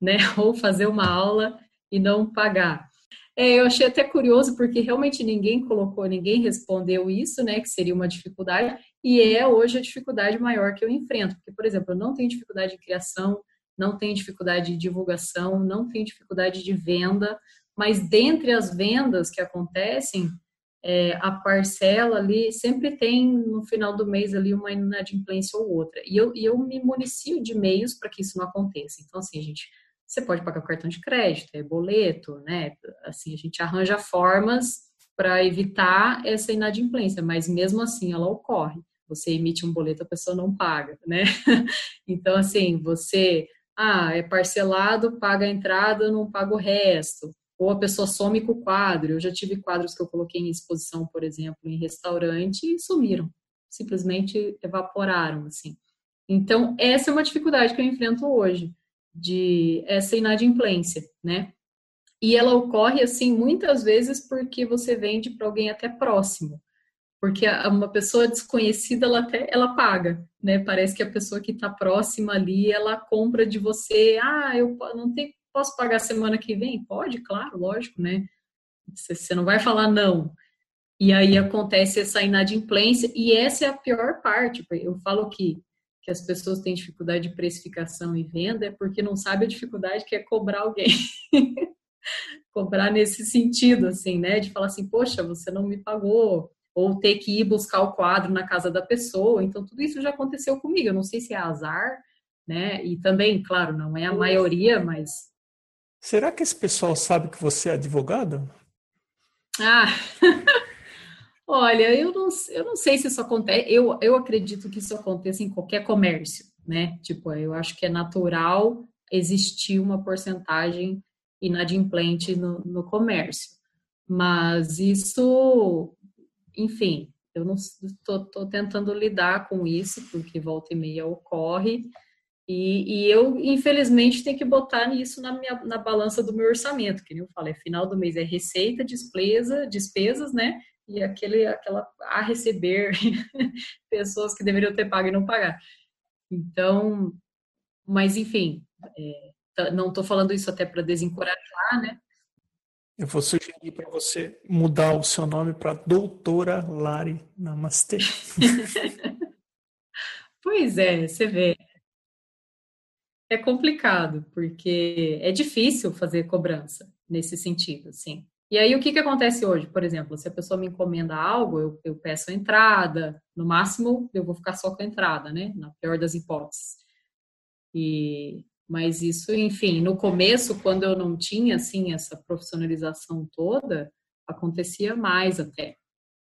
[SPEAKER 1] né? [LAUGHS] Ou fazer uma aula e não pagar. É, eu achei até curioso porque realmente ninguém colocou, ninguém respondeu isso, né? Que seria uma dificuldade e é hoje a dificuldade maior que eu enfrento, porque por exemplo, eu não tenho dificuldade de criação, não tenho dificuldade de divulgação, não tenho dificuldade de venda, mas dentre as vendas que acontecem, é, a parcela ali sempre tem no final do mês ali uma inadimplência ou outra. E eu, e eu me municio de meios para que isso não aconteça. Então, assim, a gente, você pode pagar cartão de crédito, é boleto, né? Assim, a gente arranja formas para evitar essa inadimplência, mas mesmo assim ela ocorre. Você emite um boleto, a pessoa não paga, né? [LAUGHS] Então, assim, você, ah, é parcelado, paga a entrada, não paga o resto ou a pessoa some com o quadro. Eu já tive quadros que eu coloquei em exposição, por exemplo, em restaurante e sumiram, simplesmente evaporaram, assim. Então, essa é uma dificuldade que eu enfrento hoje, de essa inadimplência, né? E ela ocorre, assim, muitas vezes porque você vende para alguém até próximo. Porque uma pessoa desconhecida, ela até ela paga, né? Parece que a pessoa que está próxima ali, ela compra de você. Ah, eu não tenho Posso pagar semana que vem? Pode, claro, lógico, né? Você não vai falar não. E aí acontece essa inadimplência, e essa é a pior parte. Eu falo que, que as pessoas têm dificuldade de precificação e venda é porque não sabe a dificuldade que é cobrar alguém. [LAUGHS] cobrar nesse sentido, assim, né? De falar assim, poxa, você não me pagou, ou ter que ir buscar o quadro na casa da pessoa. Então, tudo isso já aconteceu comigo. Eu não sei se é azar, né? E também, claro, não é a maioria, mas
[SPEAKER 2] Será que esse pessoal sabe que você é advogada?
[SPEAKER 1] Ah, [LAUGHS] olha, eu não, eu não sei se isso acontece. Eu, eu acredito que isso aconteça em qualquer comércio, né? Tipo, eu acho que é natural existir uma porcentagem inadimplente no, no comércio. Mas isso, enfim, eu não estou tentando lidar com isso, porque volta e meia ocorre. E, e, eu, infelizmente, tenho que botar isso na, minha, na balança do meu orçamento, que nem eu falei, final do mês é receita, despesa, despesas, né? E aquele, aquela a receber [LAUGHS] pessoas que deveriam ter pago e não pagar. Então, mas enfim, é, não estou falando isso até para desencorajar, né?
[SPEAKER 2] Eu vou sugerir para você mudar o seu nome para Doutora Lari Namastê. [LAUGHS]
[SPEAKER 1] pois é, você vê é complicado, porque é difícil fazer cobrança nesse sentido, assim. E aí, o que, que acontece hoje? Por exemplo, se a pessoa me encomenda algo, eu, eu peço a entrada, no máximo eu vou ficar só com a entrada, né? Na pior das hipóteses. E, mas isso, enfim, no começo, quando eu não tinha, assim, essa profissionalização toda, acontecia mais até.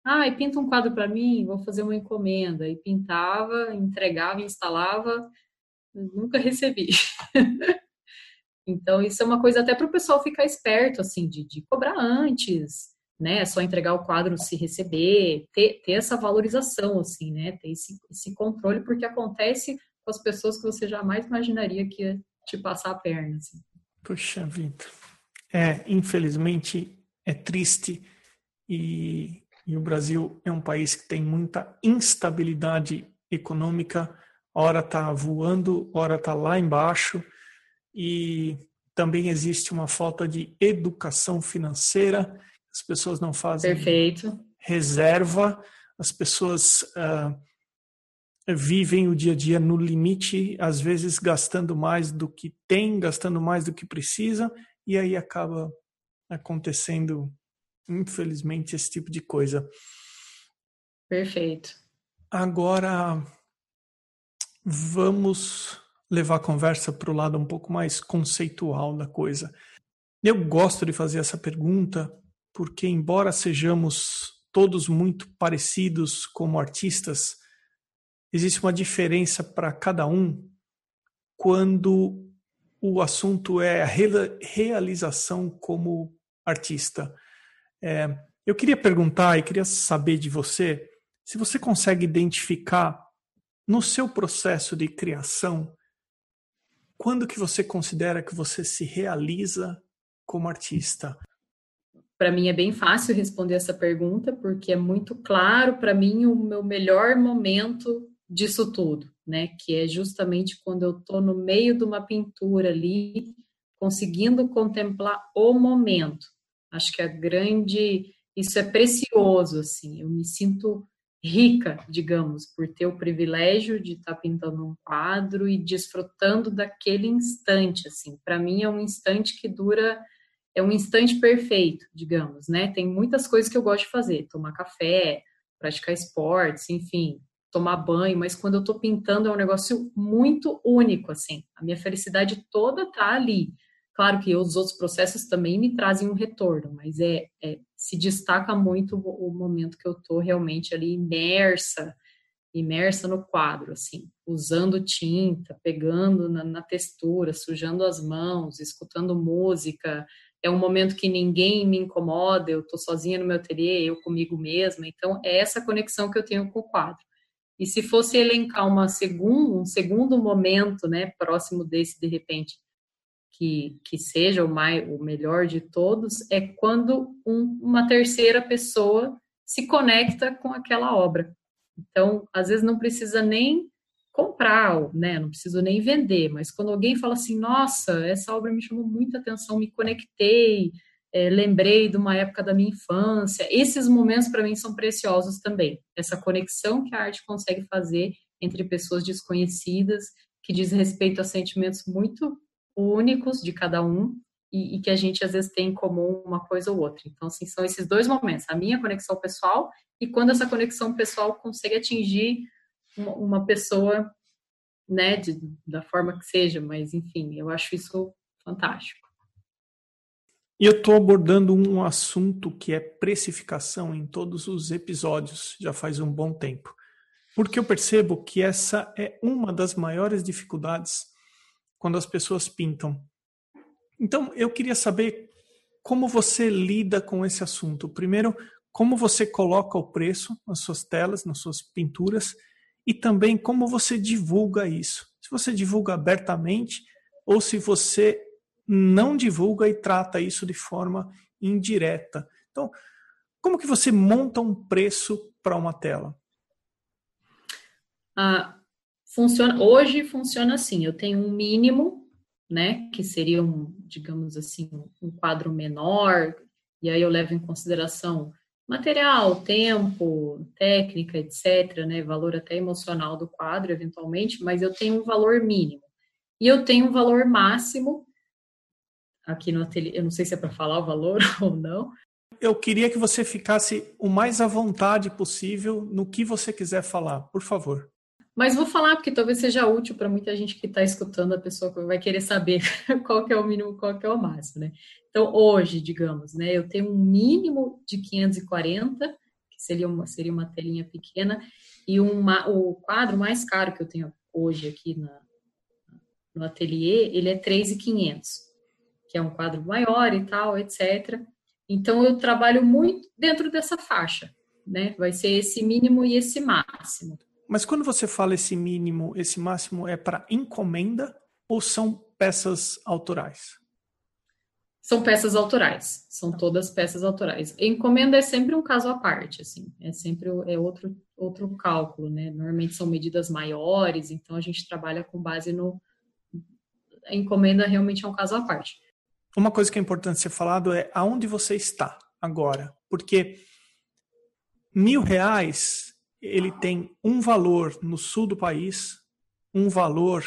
[SPEAKER 1] Ah, e pinta um quadro para mim, vou fazer uma encomenda. E pintava, entregava, instalava, nunca recebi. [LAUGHS] então, isso é uma coisa até para o pessoal ficar esperto, assim, de, de cobrar antes, né? É só entregar o quadro se receber, ter, ter essa valorização, assim, né? Ter esse, esse controle, porque acontece com as pessoas que você jamais imaginaria que ia te passar a perna, assim.
[SPEAKER 2] Puxa vida. É, infelizmente, é triste e, e o Brasil é um país que tem muita instabilidade econômica, hora está voando, hora está lá embaixo e também existe uma falta de educação financeira, as pessoas não fazem
[SPEAKER 1] Perfeito.
[SPEAKER 2] reserva, as pessoas uh, vivem o dia a dia no limite, às vezes gastando mais do que tem, gastando mais do que precisa, e aí acaba acontecendo infelizmente, esse tipo de coisa.
[SPEAKER 1] Perfeito.
[SPEAKER 2] Agora, vamos levar a conversa para o lado um pouco mais conceitual da coisa. Eu gosto de fazer essa pergunta porque, embora sejamos todos muito parecidos como artistas, existe uma diferença para cada um quando o assunto é a realização como artista. É, eu queria perguntar e queria saber de você se você consegue identificar no seu processo de criação quando que você considera que você se realiza como artista?
[SPEAKER 1] Para mim é bem fácil responder essa pergunta porque é muito claro para mim o meu melhor momento disso tudo, né? Que é justamente quando eu estou no meio de uma pintura ali, conseguindo contemplar o momento. Acho que a grande. Isso é precioso, assim. Eu me sinto rica, digamos, por ter o privilégio de estar pintando um quadro e desfrutando daquele instante, assim. Para mim é um instante que dura é um instante perfeito, digamos, né? Tem muitas coisas que eu gosto de fazer, tomar café, praticar esportes, enfim, tomar banho, mas quando eu estou pintando é um negócio muito único, assim. A minha felicidade toda tá ali. Claro que os outros processos também me trazem um retorno, mas é, é se destaca muito o, momento que eu estou realmente ali imersa, imersa no quadro, assim, usando tinta, pegando na, na textura, sujando as mãos, escutando música. É um momento que ninguém me incomoda, eu estou sozinha no meu ateliê, eu comigo mesma. Então, é essa conexão que eu tenho com o quadro. E se fosse elencar uma segundo, um segundo momento, né, próximo desse, de repente, que, que seja o, mais, o melhor de todos é quando um, uma terceira pessoa se conecta com aquela obra. Então, às vezes não precisa nem comprar, né? Não preciso nem vender, mas quando alguém fala assim, nossa, essa obra me chamou muita atenção, me conectei, é, lembrei de uma época da minha infância. Esses momentos para mim são preciosos também. Essa conexão que a arte consegue fazer entre pessoas desconhecidas, que diz respeito a sentimentos muito únicos de cada um e, e, que a gente às vezes tem em comum uma coisa ou outra. Então, assim, são esses dois momentos, a minha conexão pessoal e quando essa conexão pessoal consegue atingir uma, uma pessoa, né, de, da forma que seja, mas enfim, eu acho isso fantástico.
[SPEAKER 2] E eu estou abordando um assunto que é precificação em todos os episódios, já faz um bom tempo. Porque eu percebo que essa é uma das maiores dificuldades quando as pessoas pintam. Então, eu queria saber como você lida com esse assunto. Primeiro, como você coloca o preço nas suas telas, nas suas pinturas, e também como você divulga isso. Se você divulga abertamente ou se você não divulga e trata isso de forma indireta. Então, como que você monta um preço para uma tela?
[SPEAKER 1] Ah, funciona hoje funciona assim eu tenho um mínimo né que seria um digamos assim um quadro menor e aí eu levo em consideração material tempo técnica etc né valor até emocional do quadro eventualmente mas eu tenho um valor mínimo e eu tenho um valor máximo aqui no ateliê eu não sei se é para falar o valor [LAUGHS] ou não
[SPEAKER 2] Eu queria que você ficasse o mais à vontade possível no que você quiser falar, por favor.
[SPEAKER 1] Mas vou falar porque talvez seja útil para muita gente que está escutando, a pessoa que vai querer saber [LAUGHS] qual que é o mínimo, qual que é o máximo, né? Então, hoje, digamos, né, eu tenho um mínimo de 540, que seria uma, seria uma telinha pequena, e uma, o quadro mais caro que eu tenho hoje aqui na, no ateliê, ele é 3,500, que é um quadro maior e tal, etc. Então, eu trabalho muito dentro dessa faixa, né? Vai ser esse mínimo e esse máximo.
[SPEAKER 2] Mas quando você fala esse mínimo, esse máximo é para encomenda ou são peças autorais?
[SPEAKER 1] São peças autorais, são todas peças autorais. Encomenda é sempre um caso à parte, assim, é sempre é outro, outro cálculo, né? Normalmente são medidas maiores, então a gente trabalha com base no. A encomenda realmente é um caso à parte.
[SPEAKER 2] Uma coisa que é importante ser falado é aonde você está agora, porque mil reais ele tem um valor no sul do país, um valor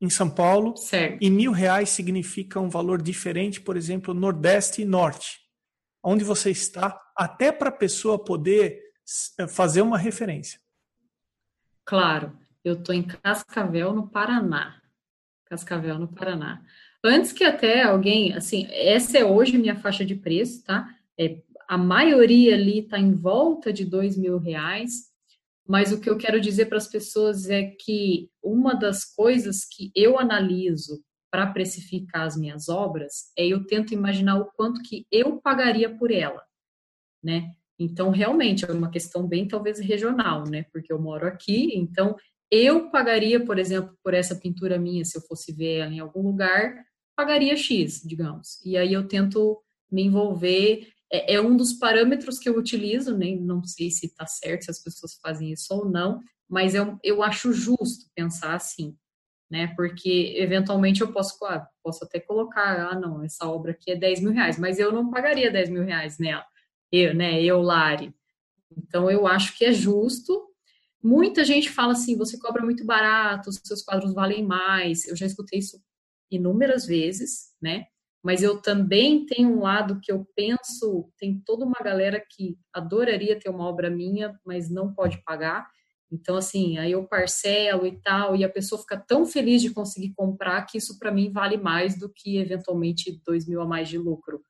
[SPEAKER 2] em São Paulo,
[SPEAKER 1] certo.
[SPEAKER 2] e mil reais significa um valor diferente, por exemplo, Nordeste e Norte, onde você está, até para a pessoa poder eh, fazer uma referência.
[SPEAKER 1] Claro, eu estou em Cascavel, no Paraná. Cascavel, no Paraná. Antes que até alguém, assim, essa é hoje minha faixa de preço, tá? É a maioria ali está em volta de dois mil reais, mas o que eu quero dizer para as pessoas é que uma das coisas que eu analiso para precificar as minhas obras é eu tento imaginar o quanto que eu pagaria por ela, né? Então, realmente, é uma questão bem, talvez, regional, né? Porque eu moro aqui, então eu pagaria, por exemplo, por essa pintura minha, se eu fosse ver ela em algum lugar, pagaria X, digamos. E aí eu tento me envolver é, é um dos parâmetros que eu utilizo, nem não sei se está certo, se as pessoas fazem isso ou não, mas eu, eu acho justo pensar assim, né? Porque eventualmente eu posso, ah, posso até colocar, ah, não, essa obra aqui é 10 mil reais, mas eu não pagaria 10 mil reais nela, eu, né? Eu, Lari. Então eu acho que é justo. Muita gente fala assim, você cobra muito barato, seus quadros valem mais. Eu já escutei isso inúmeras vezes, né? Mas eu também tenho um lado que eu penso, tem toda uma galera que adoraria ter uma obra minha, mas não pode pagar. Então, assim, aí eu parcelo e tal, e a pessoa fica tão feliz de conseguir comprar que isso para mim vale mais do que eventualmente dois mil a mais de lucro,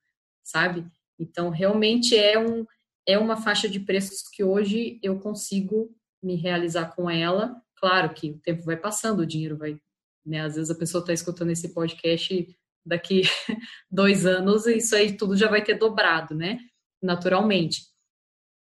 [SPEAKER 1] sabe? Então, realmente é, um, é uma faixa de preços que hoje eu consigo me realizar com ela. Claro que o tempo vai passando, o dinheiro vai. Né? Às vezes a pessoa está escutando esse podcast daqui [LAUGHS] dois anos isso aí tudo já vai ter dobrado, né? Naturalmente.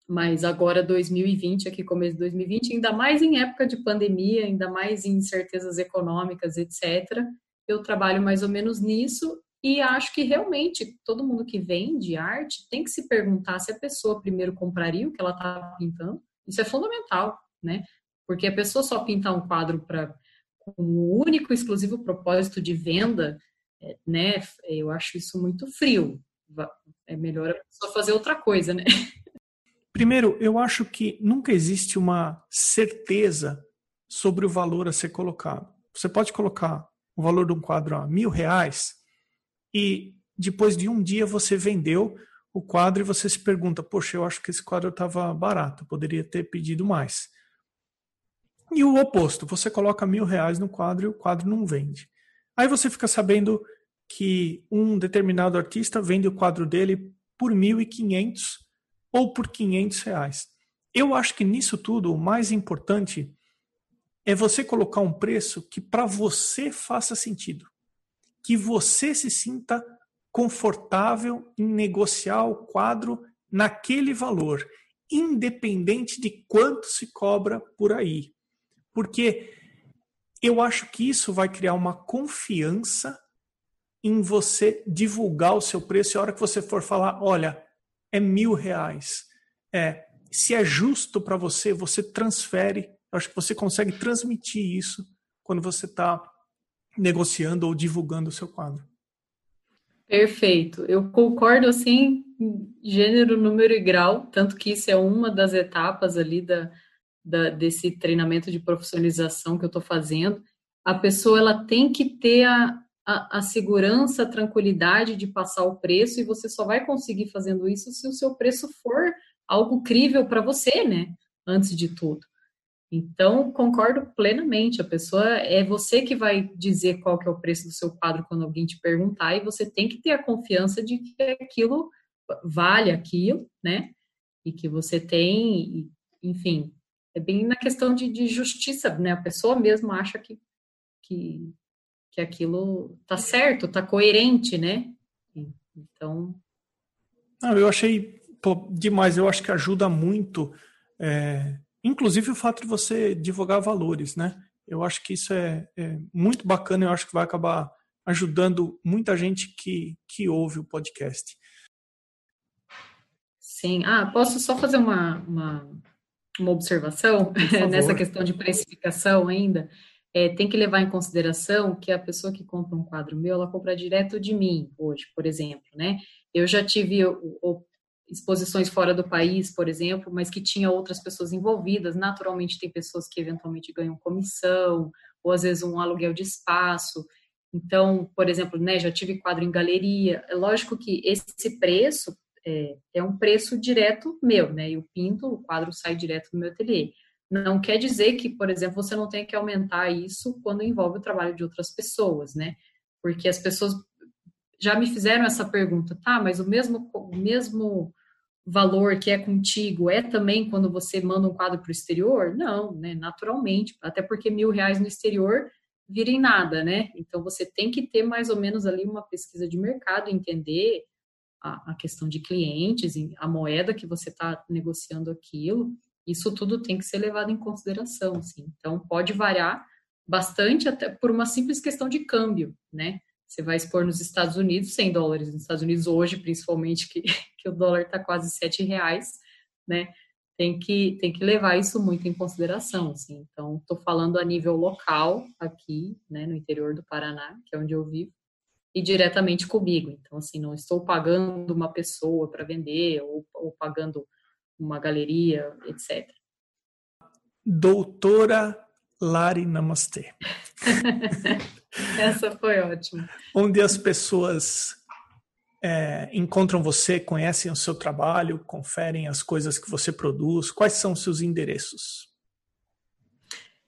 [SPEAKER 1] Mas agora 2020, aqui começo de 2020, ainda mais em época de pandemia, ainda mais em incertezas econômicas, etc. Eu trabalho mais ou menos nisso e acho que realmente todo mundo que vende arte tem que se perguntar se a pessoa primeiro compraria o que ela está pintando. Isso é fundamental, né? Porque a pessoa só pintar um quadro para com o único exclusivo propósito de venda né? Eu acho isso muito frio. É melhor a pessoa fazer outra coisa, né?
[SPEAKER 2] Primeiro, eu acho que nunca existe uma certeza sobre o valor a ser colocado. Você pode colocar o valor de um quadro a mil reais e depois de um dia você vendeu o quadro e você se pergunta: Poxa, eu acho que esse quadro estava barato, poderia ter pedido mais. E o oposto, você coloca mil reais no quadro e o quadro não vende. Aí você fica sabendo que um determinado artista vende o quadro dele por 1.500 ou por 500 reais. Eu acho que nisso tudo o mais importante é você colocar um preço que para você faça sentido, que você se sinta confortável em negociar o quadro naquele valor, independente de quanto se cobra por aí. Porque eu acho que isso vai criar uma confiança em você divulgar o seu preço. E a hora que você for falar, olha, é mil reais. É, se é justo para você, você transfere. Eu acho que você consegue transmitir isso quando você está negociando ou divulgando o seu quadro.
[SPEAKER 1] Perfeito. Eu concordo assim, gênero, número e grau, tanto que isso é uma das etapas ali da, da, desse treinamento de profissionalização que eu estou fazendo, a pessoa ela tem que ter a, a, a, segurança, a tranquilidade de passar o preço e você só vai conseguir fazendo isso se o seu preço for algo crível para você, né? Antes de tudo. Então, concordo plenamente. A pessoa é você que vai dizer qual que é o preço do seu quadro quando alguém te perguntar, e você tem que ter a confiança de que aquilo vale aquilo, né? E que você tem, enfim, é bem na questão de, de justiça, né? A pessoa mesmo acha que, que, que aquilo tá certo, tá coerente, né? Então.
[SPEAKER 2] Não, eu achei pô, demais, eu acho que ajuda muito. É Inclusive o fato de você divulgar valores, né? Eu acho que isso é, é muito bacana, eu acho que vai acabar ajudando muita gente que, que ouve o podcast.
[SPEAKER 1] Sim. Ah, posso só fazer uma, uma, uma observação [LAUGHS] nessa questão de precificação ainda? É, tem que levar em consideração que a pessoa que compra um quadro meu, ela compra direto de mim hoje, por exemplo, né? Eu já tive o, o exposições fora do país, por exemplo, mas que tinha outras pessoas envolvidas. Naturalmente, tem pessoas que eventualmente ganham comissão, ou às vezes um aluguel de espaço. Então, por exemplo, né, já tive quadro em galeria. É lógico que esse preço é, é um preço direto meu, né? E o pinto, o quadro sai direto do meu ateliê. Não quer dizer que, por exemplo, você não tem que aumentar isso quando envolve o trabalho de outras pessoas, né? Porque as pessoas já me fizeram essa pergunta, tá? Mas o mesmo, o mesmo valor que é contigo é também quando você manda um quadro para o exterior? Não, né? Naturalmente, até porque mil reais no exterior vira em nada, né? Então você tem que ter mais ou menos ali uma pesquisa de mercado, entender a, a questão de clientes, a moeda que você está negociando aquilo. Isso tudo tem que ser levado em consideração, assim. Então pode variar bastante até por uma simples questão de câmbio, né? Você vai expor nos Estados Unidos 100 dólares. Nos Estados Unidos hoje, principalmente, que, [LAUGHS] que o dólar está quase 7 reais, né? Tem que, tem que levar isso muito em consideração, assim. Então, estou falando a nível local, aqui, né, no interior do Paraná, que é onde eu vivo, e diretamente comigo. Então, assim, não estou pagando uma pessoa para vender ou, ou pagando uma galeria, etc.
[SPEAKER 2] Doutora Lari Namastê. [LAUGHS]
[SPEAKER 1] Essa foi ótima.
[SPEAKER 2] Onde as pessoas é, encontram você, conhecem o seu trabalho, conferem as coisas que você produz. Quais são os seus endereços?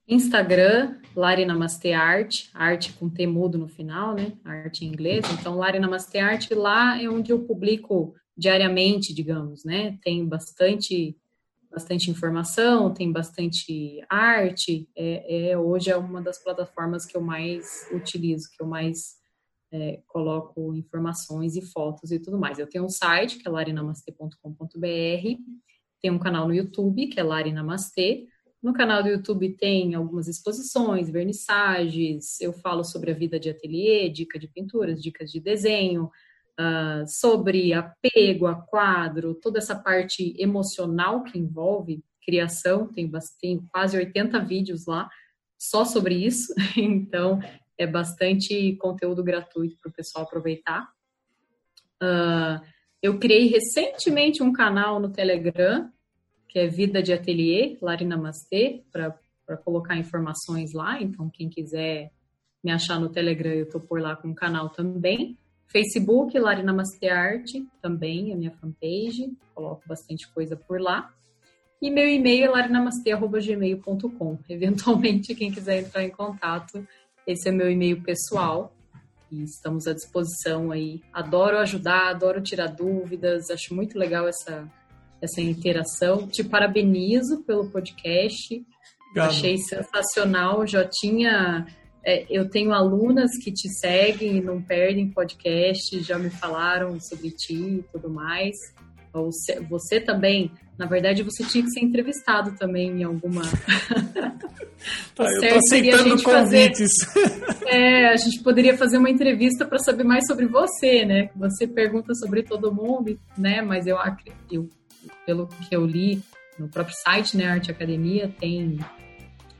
[SPEAKER 1] Instagram, Lari Namastê Arte, arte com T mudo no final, né? Arte em inglês. Então, Lari Namastê Arte, lá é onde eu publico diariamente, digamos, né? Tem bastante bastante informação, tem bastante arte. É, é, hoje é uma das plataformas que eu mais utilizo, que eu mais é, coloco informações e fotos e tudo mais. Eu tenho um site que é larinamastê.com.br, tem um canal no YouTube que é Lari Namastê. No canal do YouTube tem algumas exposições, vernissagens, eu falo sobre a vida de ateliê, dica de pinturas, dicas de desenho, uh, sobre apego a quadro, toda essa parte emocional que envolve criação, tem, tem quase 80 vídeos lá só sobre isso, [LAUGHS] então é bastante conteúdo gratuito para o pessoal aproveitar. Uh, eu criei recentemente um canal no Telegram, que é Vida de Ateliê, Lari Namastê, para colocar informações lá. Então, quem quiser me achar no Telegram, eu estou por lá com o canal também. Facebook, Lari Namastê Arte, também, a minha fanpage, coloco bastante coisa por lá. E meu e-mail é larinamastê.gmail.com. Eventualmente, quem quiser entrar em contato, esse é meu e-mail pessoal. E estamos à disposição aí. Adoro ajudar, adoro tirar dúvidas, acho muito legal essa, essa interação. Te parabenizo pelo podcast. Obrigado. Achei sensacional. Já tinha é, eu tenho alunas que te seguem e não perdem podcast, já me falaram sobre ti e tudo mais. Você, você também, na verdade, você tinha que ser entrevistado também em alguma. [LAUGHS]
[SPEAKER 2] ah, eu tô aceitando convites.
[SPEAKER 1] Fazer, [LAUGHS] é, a gente poderia fazer uma entrevista para saber mais sobre você, né? Você pergunta sobre todo mundo, né? Mas eu, eu pelo que eu li no próprio site, né, Arte Academia, tem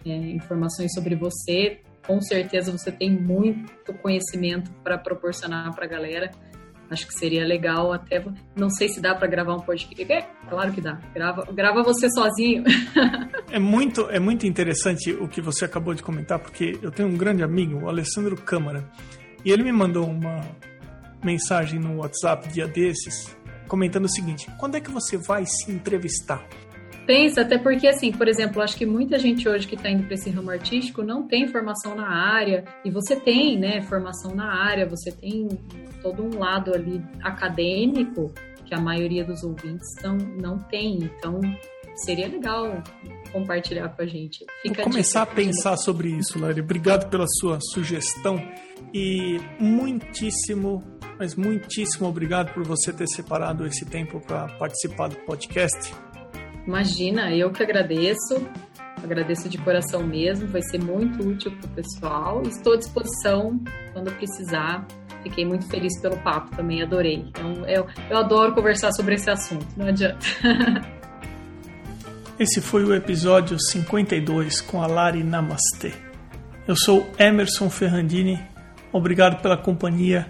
[SPEAKER 1] é, informações sobre você com certeza você tem muito conhecimento para proporcionar para a galera. Acho que seria legal até. Não sei se dá para gravar um podcast. É, claro que dá. Grava, grava você sozinho. [LAUGHS]
[SPEAKER 2] é muito, é muito interessante o que você acabou de comentar, porque eu tenho um grande amigo, o Alessandro Câmara. E ele me mandou uma mensagem no WhatsApp dia desses, comentando o seguinte: quando é que você vai se entrevistar?
[SPEAKER 1] Pensa, até porque, assim, por exemplo, acho que muita gente hoje que está indo para esse ramo artístico não tem formação na área, e você tem, né, formação na área, você tem todo um lado ali acadêmico que a maioria dos ouvintes não, não tem. Então, seria legal compartilhar com a gente.
[SPEAKER 2] Fica Vou começar a, pensar sobre isso, Lari. Obrigado pela sua sugestão e muitíssimo, mas muitíssimo obrigado por você ter separado esse tempo para participar do podcast.
[SPEAKER 1] Imagina, eu que agradeço. Agradeço de coração mesmo, vai ser muito útil para o pessoal. Estou à disposição quando precisar. Fiquei muito feliz pelo papo também, adorei. Então, eu, eu adoro conversar sobre esse assunto, não adianta. [LAUGHS]
[SPEAKER 2] Esse foi o episódio 52 com a Lari Namastê. Eu sou Emerson Ferrandini, obrigado pela companhia